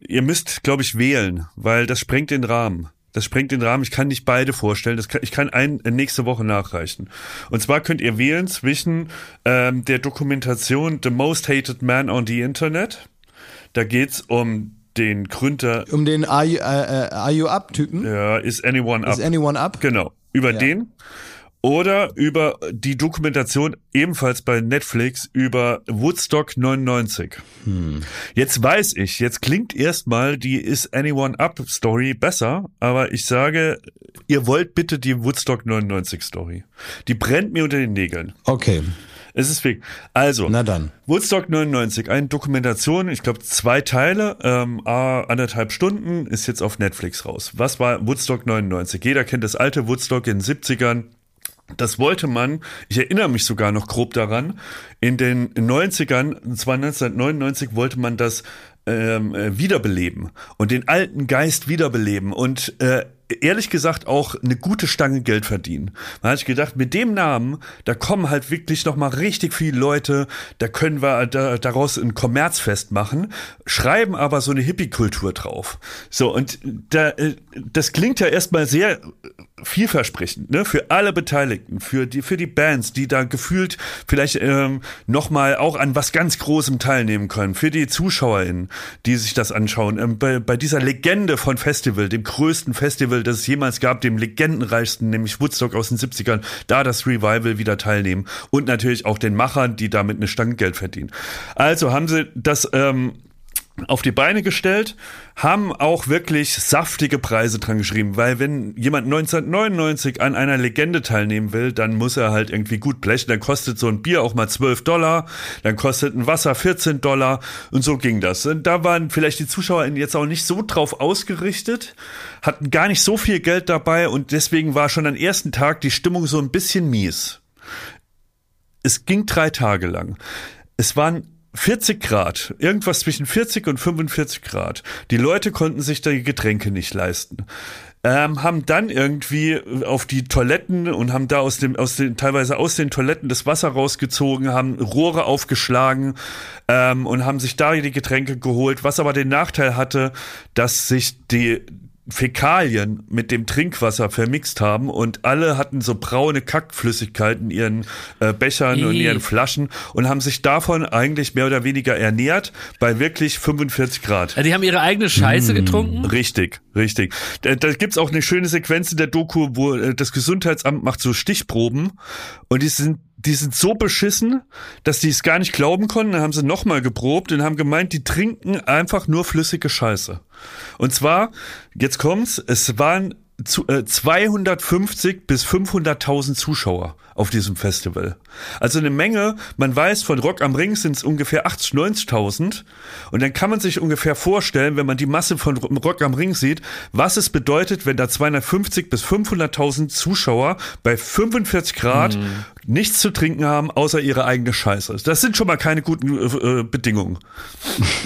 ihr müsst, glaube ich, wählen, weil das sprengt den Rahmen. Das sprengt den Rahmen. Ich kann nicht beide vorstellen. Das kann, ich kann einen äh, nächste Woche nachreichen. Und zwar könnt ihr wählen zwischen ähm, der Dokumentation The Most Hated Man on the Internet. Da geht's um den Gründer, Um den Are You, äh, Are you Up-Typen? ja, Is Anyone Up? Is anyone up? Genau, über Ja. den. Oder über die Dokumentation ebenfalls bei Netflix über Woodstock 99. Jetzt weiß ich, jetzt klingt erstmal die Is Anyone Up Story besser, aber ich sage, ihr wollt bitte die Woodstock 99 Story. Die brennt mir unter den Nägeln. Okay, Es ist weg. Also, na dann. Woodstock 99, eine Dokumentation, ich glaube zwei Teile, ähm, anderthalb Stunden, ist jetzt auf Netflix raus. Was war Woodstock 99? Jeder kennt das alte Woodstock in den 70ern. Das wollte man, ich erinnere mich sogar noch grob daran, in den 90ern, und zwar 1999, wollte man das ähm, äh, wiederbeleben und den alten Geist wiederbeleben und äh, ehrlich gesagt auch eine gute Stange Geld verdienen. Man hat sich gedacht, mit dem Namen, da kommen halt wirklich noch mal richtig viele Leute, da können wir da, daraus ein Kommerzfest machen, schreiben aber so eine Hippie-Kultur drauf. So, und da, äh, das klingt ja erstmal sehr vielversprechend, ne, für alle Beteiligten, für die, für die Bands, die da gefühlt vielleicht ähm, nochmal auch an was ganz Großem teilnehmen können, für die ZuschauerInnen, die sich das anschauen, ähm, bei, bei dieser Legende von Festival, dem größten Festival, das es jemals gab, dem legendenreichsten, nämlich Woodstock aus den 70ern, da das Revival wieder teilnehmen und natürlich auch den Machern, die damit eine Stange Geld verdienen. Also haben sie das ähm, auf die Beine gestellt, haben auch wirklich saftige Preise dran geschrieben, weil wenn jemand 1999 an einer Legende teilnehmen will, dann muss er halt irgendwie gut blechen, dann kostet so ein Bier auch mal 12 Dollar, dann kostet ein Wasser 14 Dollar und so ging das. Und da waren vielleicht die Zuschauer jetzt auch nicht so drauf ausgerichtet, hatten gar nicht so viel Geld dabei und deswegen war schon am ersten Tag die Stimmung so ein bisschen mies. Es ging drei Tage lang. Es waren 40 Grad, irgendwas zwischen 40 und 45 Grad. Die Leute konnten sich die Getränke nicht leisten. ähm, haben dann irgendwie auf die Toiletten und haben da aus dem, aus den, teilweise aus den Toiletten das Wasser rausgezogen, haben Rohre aufgeschlagen ähm, und haben sich da die Getränke geholt, was aber den Nachteil hatte, dass sich die Fäkalien mit dem Trinkwasser vermixt haben und alle hatten so braune Kackflüssigkeit in ihren äh, Bechern und Ih. ihren Flaschen und haben sich davon eigentlich mehr oder weniger ernährt bei wirklich 45 Grad. Ja, die haben ihre eigene Scheiße getrunken. Richtig, richtig. Da, da gibt's auch eine schöne Sequenz in der Doku, wo äh, das Gesundheitsamt macht so Stichproben und die sind die sind so beschissen, dass die es gar nicht glauben konnten. Dann haben sie nochmal geprobt und haben gemeint, die trinken einfach nur flüssige Scheiße. Und zwar, jetzt kommt's, es waren zu, äh, 250 bis 500.000 Zuschauer auf diesem Festival. Also eine Menge. Man weiß, von Rock am Ring sind es ungefähr 80, 90.000. Und dann kann man sich ungefähr vorstellen, wenn man die Masse von Rock am Ring sieht, was es bedeutet, wenn da 250 bis 500.000 Zuschauer bei 45 Grad nichts zu trinken haben, außer ihre eigene Scheiße. Das sind schon mal keine guten äh, Bedingungen.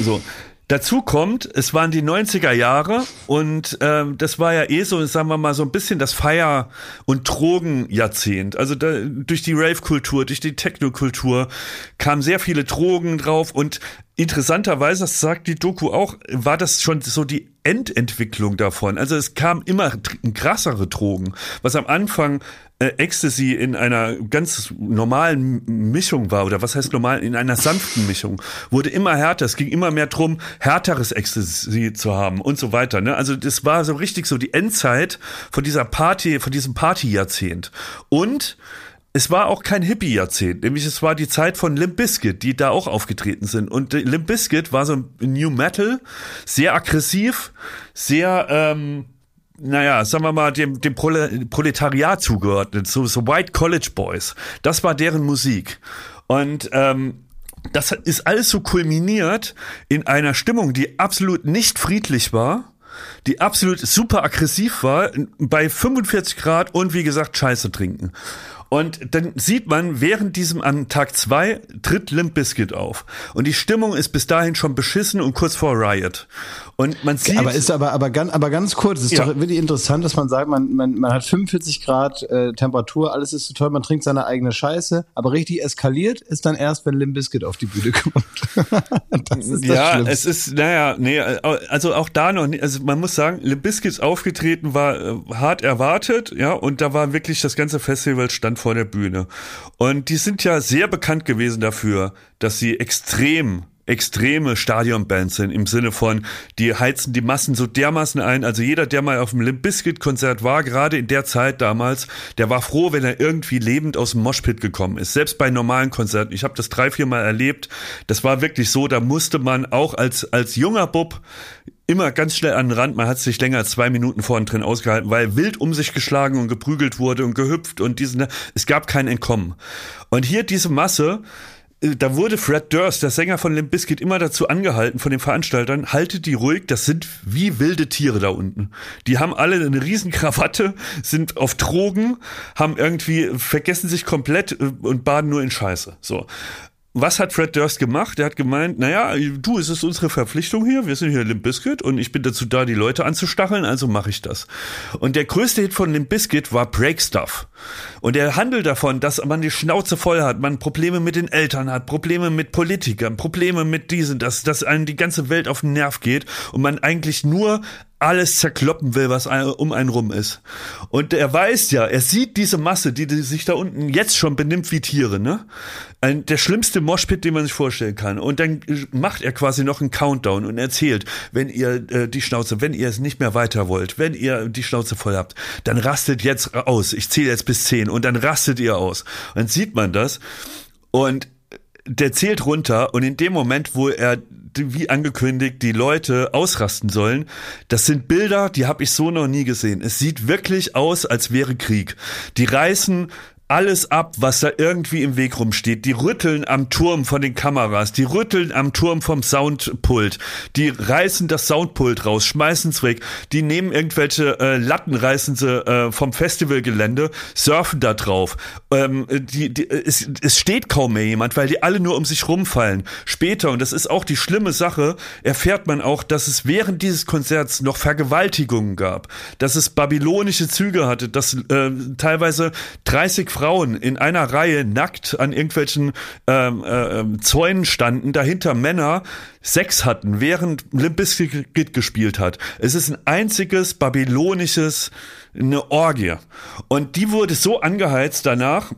So. Dazu kommt, es waren die 90er Jahre und ähm, das war ja eh so, sagen wir mal, so ein bisschen das Feier- und Drogenjahrzehnt. Also da, durch die Rave-Kultur, durch die Techno-Kultur kamen sehr viele Drogen drauf und interessanterweise, das sagt die Doku auch, war das schon so die Endentwicklung davon. Also es kam immer krassere Drogen, was am Anfang äh, Ecstasy in einer ganz normalen Mischung war, oder was heißt normal, in einer sanften Mischung, wurde immer härter. Es ging immer mehr drum, härteres Ecstasy zu haben und so weiter. Ne? Also das war so richtig so die Endzeit von dieser Party, von diesem Partyjahrzehnt. Und es war auch kein Hippie-Jahrzehnt, nämlich es war die Zeit von Limp Bizkit, die da auch aufgetreten sind. Und Limp Bizkit war so ein New Metal, sehr aggressiv, sehr, ähm, naja, sagen wir mal, dem, dem Prole Proletariat zugeordnet, so, so White College Boys. Das war deren Musik. Und ähm, das ist alles so kulminiert in einer Stimmung, die absolut nicht friedlich war, die absolut super aggressiv war, bei 45 Grad und wie gesagt Scheiße trinken. Und dann sieht man, während diesem an Tag zwei tritt Limp Bizkit auf. Und die Stimmung ist bis dahin schon beschissen und kurz vor Riot. Und man sieht. Aber ist aber, aber ganz, aber ganz kurz, es ist Ja. doch wirklich interessant, dass man sagt, man, man, man hat 45 Grad äh, Temperatur, alles ist so toll, man trinkt seine eigene Scheiße, aber richtig eskaliert ist dann erst, wenn Limp Bizkit auf die Bühne kommt. das ist das ja, Schlimmste. es ist, naja, nee, also auch da noch also man muss sagen, Limp Bizkit aufgetreten war äh, hart erwartet, ja, und da war wirklich das ganze Festival stand vor der Bühne. Und die sind ja sehr bekannt gewesen dafür, dass sie extrem extreme Stadionbands sind im Sinne von, die heizen die Massen so dermaßen ein. Also jeder, der mal auf dem Limp Bizkit Konzert war, gerade in der Zeit damals, der war froh, wenn er irgendwie lebend aus dem Moshpit gekommen ist. Selbst bei normalen Konzerten. Ich habe das drei, vier Mal erlebt. Das war wirklich so, da musste man auch als, als junger Bub immer ganz schnell an den Rand. Man hat sich länger als zwei Minuten vorn drin ausgehalten, weil wild um sich geschlagen und geprügelt wurde und gehüpft und diesen, es gab kein Entkommen. Und hier diese Masse, äh, da wurde Fred Durst, der Sänger von Limp Bizkit, immer dazu angehalten von den Veranstaltern, haltet die ruhig, das sind wie wilde Tiere da unten. Die haben alle eine riesen Krawatte, sind auf Drogen, haben irgendwie, vergessen sich komplett äh, und baden nur in Scheiße. So. Was hat Fred Durst gemacht? Er hat gemeint, naja, du, es ist unsere Verpflichtung hier, wir sind hier Limp Bizkit und ich bin dazu da, die Leute anzustacheln, also mache ich das. Und der größte Hit von Limp Bizkit war Break Stuff. Und er handelt davon, dass man die Schnauze voll hat, man Probleme mit den Eltern hat, Probleme mit Politikern, Probleme mit diesen, dass, dass einem die ganze Welt auf den Nerv geht und man eigentlich nur alles zerkloppen will, was um einen rum ist. Und er weiß ja, er sieht diese Masse, die, die sich da unten jetzt schon benimmt wie Tiere, ne? Ein, der schlimmste Moshpit, den man sich vorstellen kann. Und dann macht er quasi noch einen Countdown und erzählt, wenn ihr äh, die Schnauze, wenn ihr es nicht mehr weiter wollt, wenn ihr die Schnauze voll habt, dann rastet jetzt aus. Ich zähle jetzt bis zehn und dann rastet ihr aus. Und dann sieht man das und der zählt runter und in dem Moment, wo er wie angekündigt die Leute ausrasten sollen, das sind Bilder, die habe ich so noch nie gesehen. Es sieht wirklich aus, als wäre Krieg. Die reißen alles ab, was da irgendwie im Weg rumsteht. Die rütteln am Turm von den Kameras, die rütteln am Turm vom Soundpult, die reißen das Soundpult raus, schmeißen es weg, die nehmen irgendwelche äh, Latten, reißen sie äh, vom Festivalgelände, surfen da drauf. Ähm, die, die, es, es steht kaum mehr jemand, weil die alle nur um sich rumfallen. Später, und das ist auch die schlimme Sache, erfährt man auch, dass es während dieses Konzerts noch Vergewaltigungen gab, dass es babylonische Züge hatte, dass äh, teilweise 30 Frauen in einer Reihe nackt an irgendwelchen ähm, äh, Zäunen standen, dahinter Männer Sex hatten, während Limp Bizkit gespielt hat. Es ist ein einziges babylonisches, eine Orgie. Und die wurde so angeheizt danach,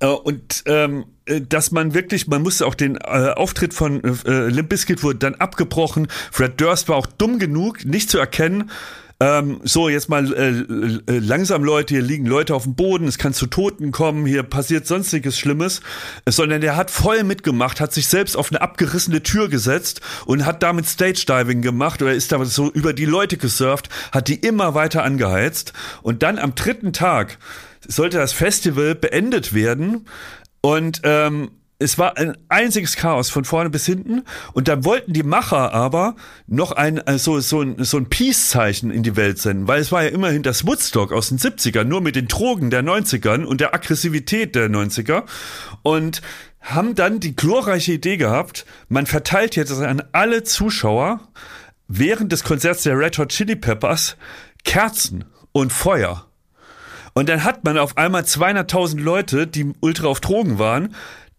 äh, und ähm, äh, dass man wirklich, man musste auch den äh, Auftritt von äh, Limp Bizkit wurde dann abgebrochen. Fred Durst war auch dumm genug, nicht zu erkennen, ähm, so, jetzt mal äh, äh, langsam Leute, hier liegen Leute auf dem Boden, es kann zu Toten kommen, hier passiert sonstiges Schlimmes, sondern der hat voll mitgemacht, hat sich selbst auf eine abgerissene Tür gesetzt und hat damit Stage Diving gemacht oder ist da so über die Leute gesurft, hat die immer weiter angeheizt. Und dann am dritten Tag sollte das Festival beendet werden und ähm, es war ein einziges Chaos von vorne bis hinten. Und da wollten die Macher aber noch ein äh, so so ein, so ein Peace-Zeichen in die Welt senden, weil es war ja immerhin das Woodstock aus den 70ern, nur mit den Drogen der 90ern und der Aggressivität der 90er und haben dann die glorreiche Idee gehabt, man verteilt jetzt an alle Zuschauer während des Konzerts der Red Hot Chili Peppers Kerzen und Feuer. Und dann hat man auf einmal 200.000 Leute, die ultra auf Drogen waren,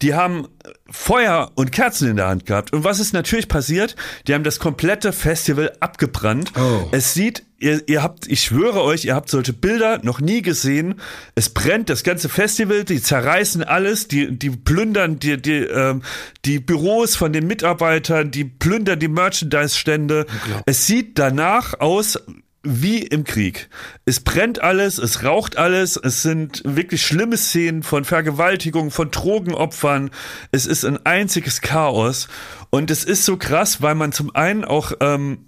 die haben Feuer und Kerzen in der Hand gehabt. Und was ist natürlich passiert? Die haben das komplette Festival abgebrannt. Oh. Es sieht, ihr, ihr habt, ich schwöre euch, ihr habt solche Bilder noch nie gesehen. Es brennt das ganze Festival, die zerreißen alles, die, die plündern die, die, ähm, die Büros von den Mitarbeitern, die plündern die Merchandise-Stände. Es sieht danach aus, wie im Krieg. Es brennt alles, es raucht alles, es sind wirklich schlimme Szenen von Vergewaltigung, von Drogenopfern. Es ist ein einziges Chaos. Und es ist so krass, weil man zum einen auch ähm,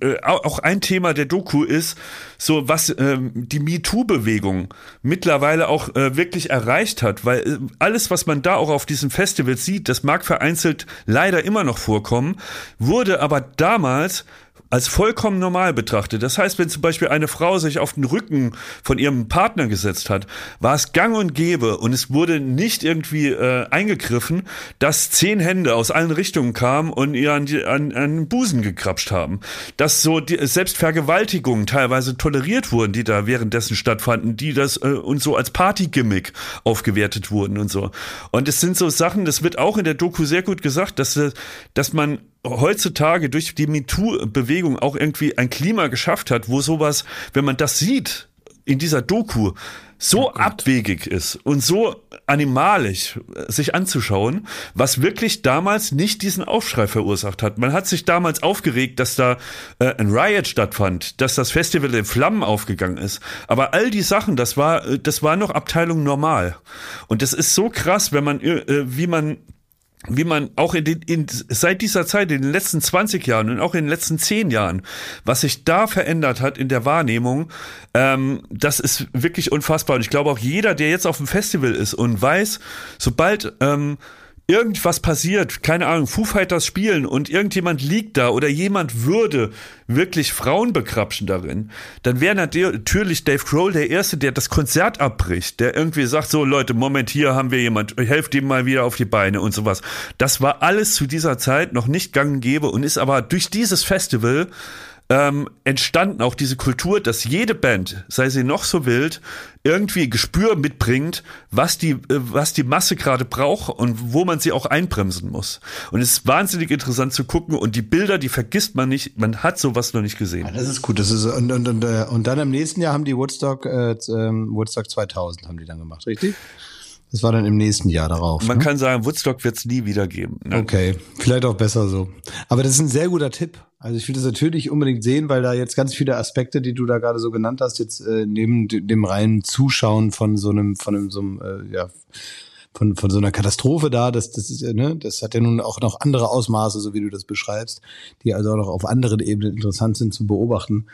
äh, auch ein Thema der Doku ist, so was ähm, die MeToo-Bewegung mittlerweile auch äh, wirklich erreicht hat, weil äh, alles, was man da auch auf diesem Festival sieht, das mag vereinzelt leider immer noch vorkommen, wurde aber damals als vollkommen normal betrachtet. Das heißt, wenn zum Beispiel eine Frau sich auf den Rücken von ihrem Partner gesetzt hat, war es gang und gäbe und es wurde nicht irgendwie äh, eingegriffen, dass zehn Hände aus allen Richtungen kamen und ihr an, die, an, an den Busen gekrapscht haben. Dass so die, selbst Vergewaltigungen teilweise toleriert wurden, die da währenddessen stattfanden, die das äh, und so als Partygimmick aufgewertet wurden und so. Und es sind so Sachen, das wird auch in der Doku sehr gut gesagt, dass, äh, dass man heutzutage durch die MeToo-Bewegung auch irgendwie ein Klima geschafft hat, wo sowas, wenn man das sieht in dieser Doku, so oh abwegig ist und so animalisch äh, sich anzuschauen, was wirklich damals nicht diesen Aufschrei verursacht hat. Man hat sich damals aufgeregt, dass da äh, ein Riot stattfand, dass das Festival in Flammen aufgegangen ist. Aber all die Sachen, das war, äh, das war noch Abteilung normal. Und das ist so krass, wenn man, äh, wie man wie man auch in den, in, seit dieser Zeit, in den letzten 20 Jahren und auch in den letzten 10 Jahren, was sich da verändert hat in der Wahrnehmung, ähm, das ist wirklich unfassbar. Und ich glaube auch jeder, der jetzt auf dem Festival ist und weiß, sobald ähm, irgendwas passiert, keine Ahnung, Foo Fighters spielen und irgendjemand liegt da oder jemand würde wirklich Frauen bekrapschen darin, dann wäre natürlich Dave Grohl der Erste, der das Konzert abbricht, der irgendwie sagt, so Leute, Moment, hier haben wir jemand, helft ihm mal wieder auf die Beine und sowas. Das war alles zu dieser Zeit noch nicht gang und gäbe und ist aber durch dieses Festival ähm, entstanden auch diese Kultur, dass jede Band, sei sie noch so wild, irgendwie Gespür mitbringt, was die, äh, was die Masse gerade braucht und wo man sie auch einbremsen muss. Und es ist wahnsinnig interessant zu gucken und die Bilder, die vergisst man nicht, man hat sowas noch nicht gesehen. Ja, das ist gut. Das ist und und und, äh, und dann im nächsten Jahr haben die Woodstock äh, ähm, Woodstock 2000 haben die dann gemacht, richtig? Das war dann im nächsten Jahr darauf. Man ne? kann sagen, Woodstock wird es nie wieder geben. Ne? Okay, vielleicht auch besser so. Aber das ist ein sehr guter Tipp. Also ich will das natürlich unbedingt sehen, weil da jetzt ganz viele Aspekte, die du da gerade so genannt hast, jetzt äh, neben dem reinen Zuschauen von so einem, von einem, so einem, äh, ja, von, von so einer Katastrophe da. Das, das ist, ja, ne, das hat ja nun auch noch andere Ausmaße, so wie du das beschreibst, die also auch noch auf anderen Ebenen interessant sind zu beobachten.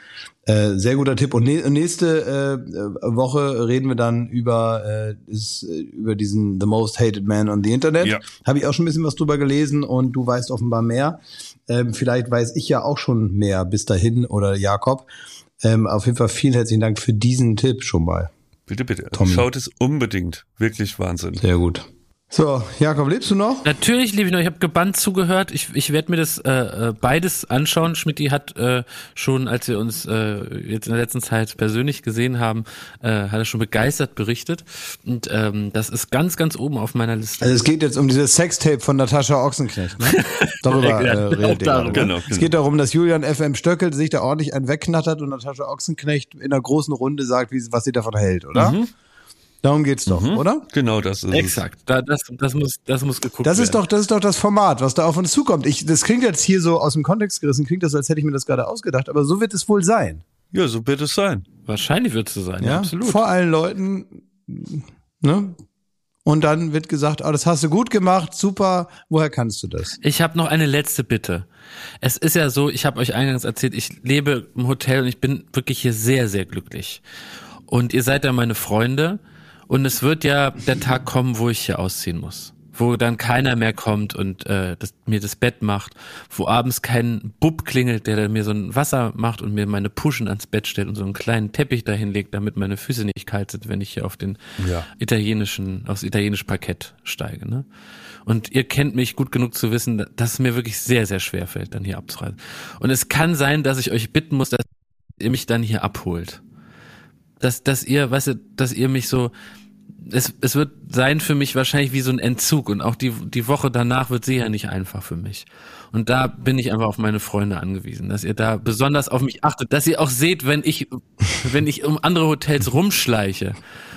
Äh, sehr guter Tipp. Und nächste äh, Woche reden wir dann über, äh, ist, äh, über diesen The Most Hated Man on the Internet. Ja. Habe ich auch schon ein bisschen was drüber gelesen und du weißt offenbar mehr. Ähm, vielleicht weiß ich ja auch schon mehr bis dahin oder Jakob. Ähm, auf jeden Fall vielen herzlichen Dank für diesen Tipp schon mal. Bitte, bitte. Tommy. Schaut es unbedingt. Wirklich Wahnsinn. Sehr gut. So, Jakob, lebst du noch? Natürlich liebe ich noch, ich habe gebannt zugehört. Ich, ich werde mir das äh, äh, beides anschauen. Schmidti hat äh, schon, als wir uns äh, jetzt in der letzten Zeit persönlich gesehen haben, äh, hat er schon begeistert berichtet. Und ähm, das ist ganz, ganz oben auf meiner Liste. Also es geht jetzt um dieses Sextape von Natascha Ochsenknecht. Ne? Darüber äh, genau redet ihr gerade, ne? Genau, Es genau. geht darum, dass Julian FM Stöckel sich da ordentlich einen wegknattert und Natascha Ochsenknecht in einer großen Runde sagt, wie, was sie davon hält, oder? Mhm. Darum geht's doch, oder? Genau das ist Exakt. Da, das, das muss, das muss geguckt Das ist werden. doch, das ist doch das Format, was da auf uns zukommt. Ich, das klingt jetzt hier so aus dem Kontext gerissen, klingt das, als hätte ich mir das gerade ausgedacht, aber so wird es wohl sein. Ja, so wird es sein. Wahrscheinlich wird es so sein. Ja, Ja, absolut. vor allen Leuten, ne? Und dann wird gesagt, oh, das hast du gut gemacht, super, woher kannst du das? Ich habe noch eine letzte Bitte. Es ist ja so, ich habe euch eingangs erzählt, ich lebe im Hotel und ich bin wirklich hier sehr, sehr glücklich. Und ihr seid ja meine Freunde und es wird ja der Tag kommen, wo ich hier ausziehen muss. Wo dann keiner mehr kommt und äh, das, mir das Bett macht, wo abends kein Bub klingelt, der mir so ein Wasser macht und mir meine Puschen ans Bett stellt und so einen kleinen Teppich dahin legt, damit meine Füße nicht kalt sind, wenn ich hier auf den Ja. italienischen, aufs italienische Parkett steige. Ne? Und ihr kennt mich gut genug zu wissen, dass es mir wirklich sehr, sehr schwer fällt, dann hier abzureisen. Und es kann sein, dass ich euch bitten muss, dass ihr mich dann hier abholt. Dass, dass ihr, weißt du, dass ihr mich so, es, es wird sein für mich wahrscheinlich wie so ein Entzug und auch die, die Woche danach wird sicher nicht einfach für mich. Und da bin ich einfach auf meine Freunde angewiesen, dass ihr da besonders auf mich achtet, dass ihr auch seht, wenn ich, wenn ich um andere Hotels rumschleiche.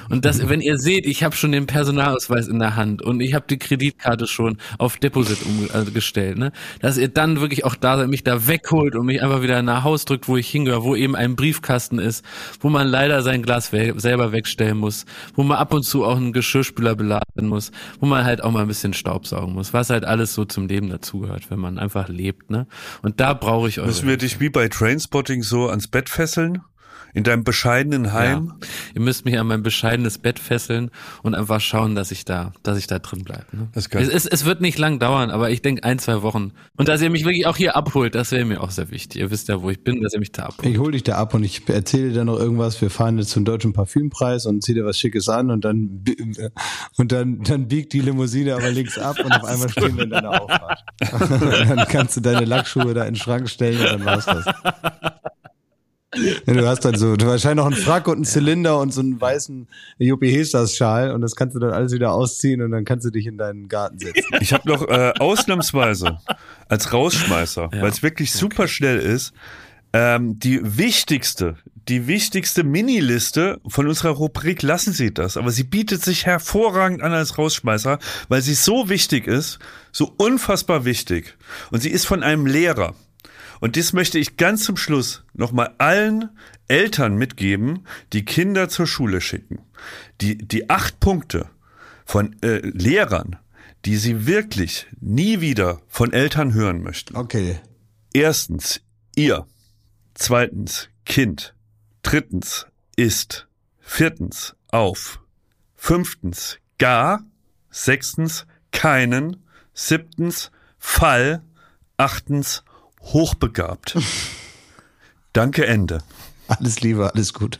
Und dass, wenn ihr seht, ich habe schon den Personalausweis in der Hand und ich habe die Kreditkarte schon auf Deposit umgestellt, ne? Dass ihr dann wirklich auch da seid, mich da wegholt und mich einfach wieder nach Haus drückt, wo ich hingehöre, wo eben ein Briefkasten ist, wo man leider sein Glas we selber wegstellen muss, wo man ab und zu auch einen Geschirrspüler beladen muss, wo man halt auch mal ein bisschen Staubsaugen muss, was halt alles so zum Leben dazugehört, wenn man einfach lebt, ne? Und da brauche ich eure Müssen wir dich wie bei Trainspotting so ans Bett fesseln? In deinem bescheidenen Heim? Ja. Ihr müsst mich an mein bescheidenes Bett fesseln und einfach schauen, dass ich da, dass ich da drin bleibe. Ne? Das ist geil. Es, es, es wird nicht lang dauern, aber ich denke ein, zwei Wochen. Und dass ihr mich wirklich auch hier abholt, das wäre mir auch sehr wichtig. Ihr wisst ja, wo ich bin, dass ihr mich da abholt. Ich hol dich da ab und ich erzähle dir noch irgendwas. Wir fahren jetzt zum deutschen Parfümpreis und zieh dir was Schickes an und dann und dann dann biegt die Limousine aber links ab und auf einmal stehen wir in deiner Auffahrt. dann kannst du deine Lackschuhe da in den Schrank stellen und dann war's das. Du hast dann so, du wahrscheinlich noch einen Frack und einen Zylinder und so einen weißen Juppie Hestas Schal und das kannst du dann alles wieder ausziehen und dann kannst du dich in deinen Garten setzen. Ich habe noch äh, ausnahmsweise als Rausschmeißer, Ja. weil es wirklich super schnell ist, ähm, die wichtigste, die wichtigste Miniliste von unserer Rubrik lassen Sie das, aber sie bietet sich hervorragend an als Rausschmeißer, weil sie so wichtig ist, so unfassbar wichtig und sie ist von einem Lehrer. Und das möchte ich ganz zum Schluss nochmal allen Eltern mitgeben, die Kinder zur Schule schicken. Die, die acht Punkte von äh, Lehrern, die sie wirklich nie wieder von Eltern hören möchten. Okay. Erstens, ihr. Zweitens, Kind. Drittens, ist. Viertens, auf. Fünftens, gar. Sechstens, keinen. Siebtens, Fall. Achtens, hochbegabt. Danke, Ende. Alles Liebe, alles gut.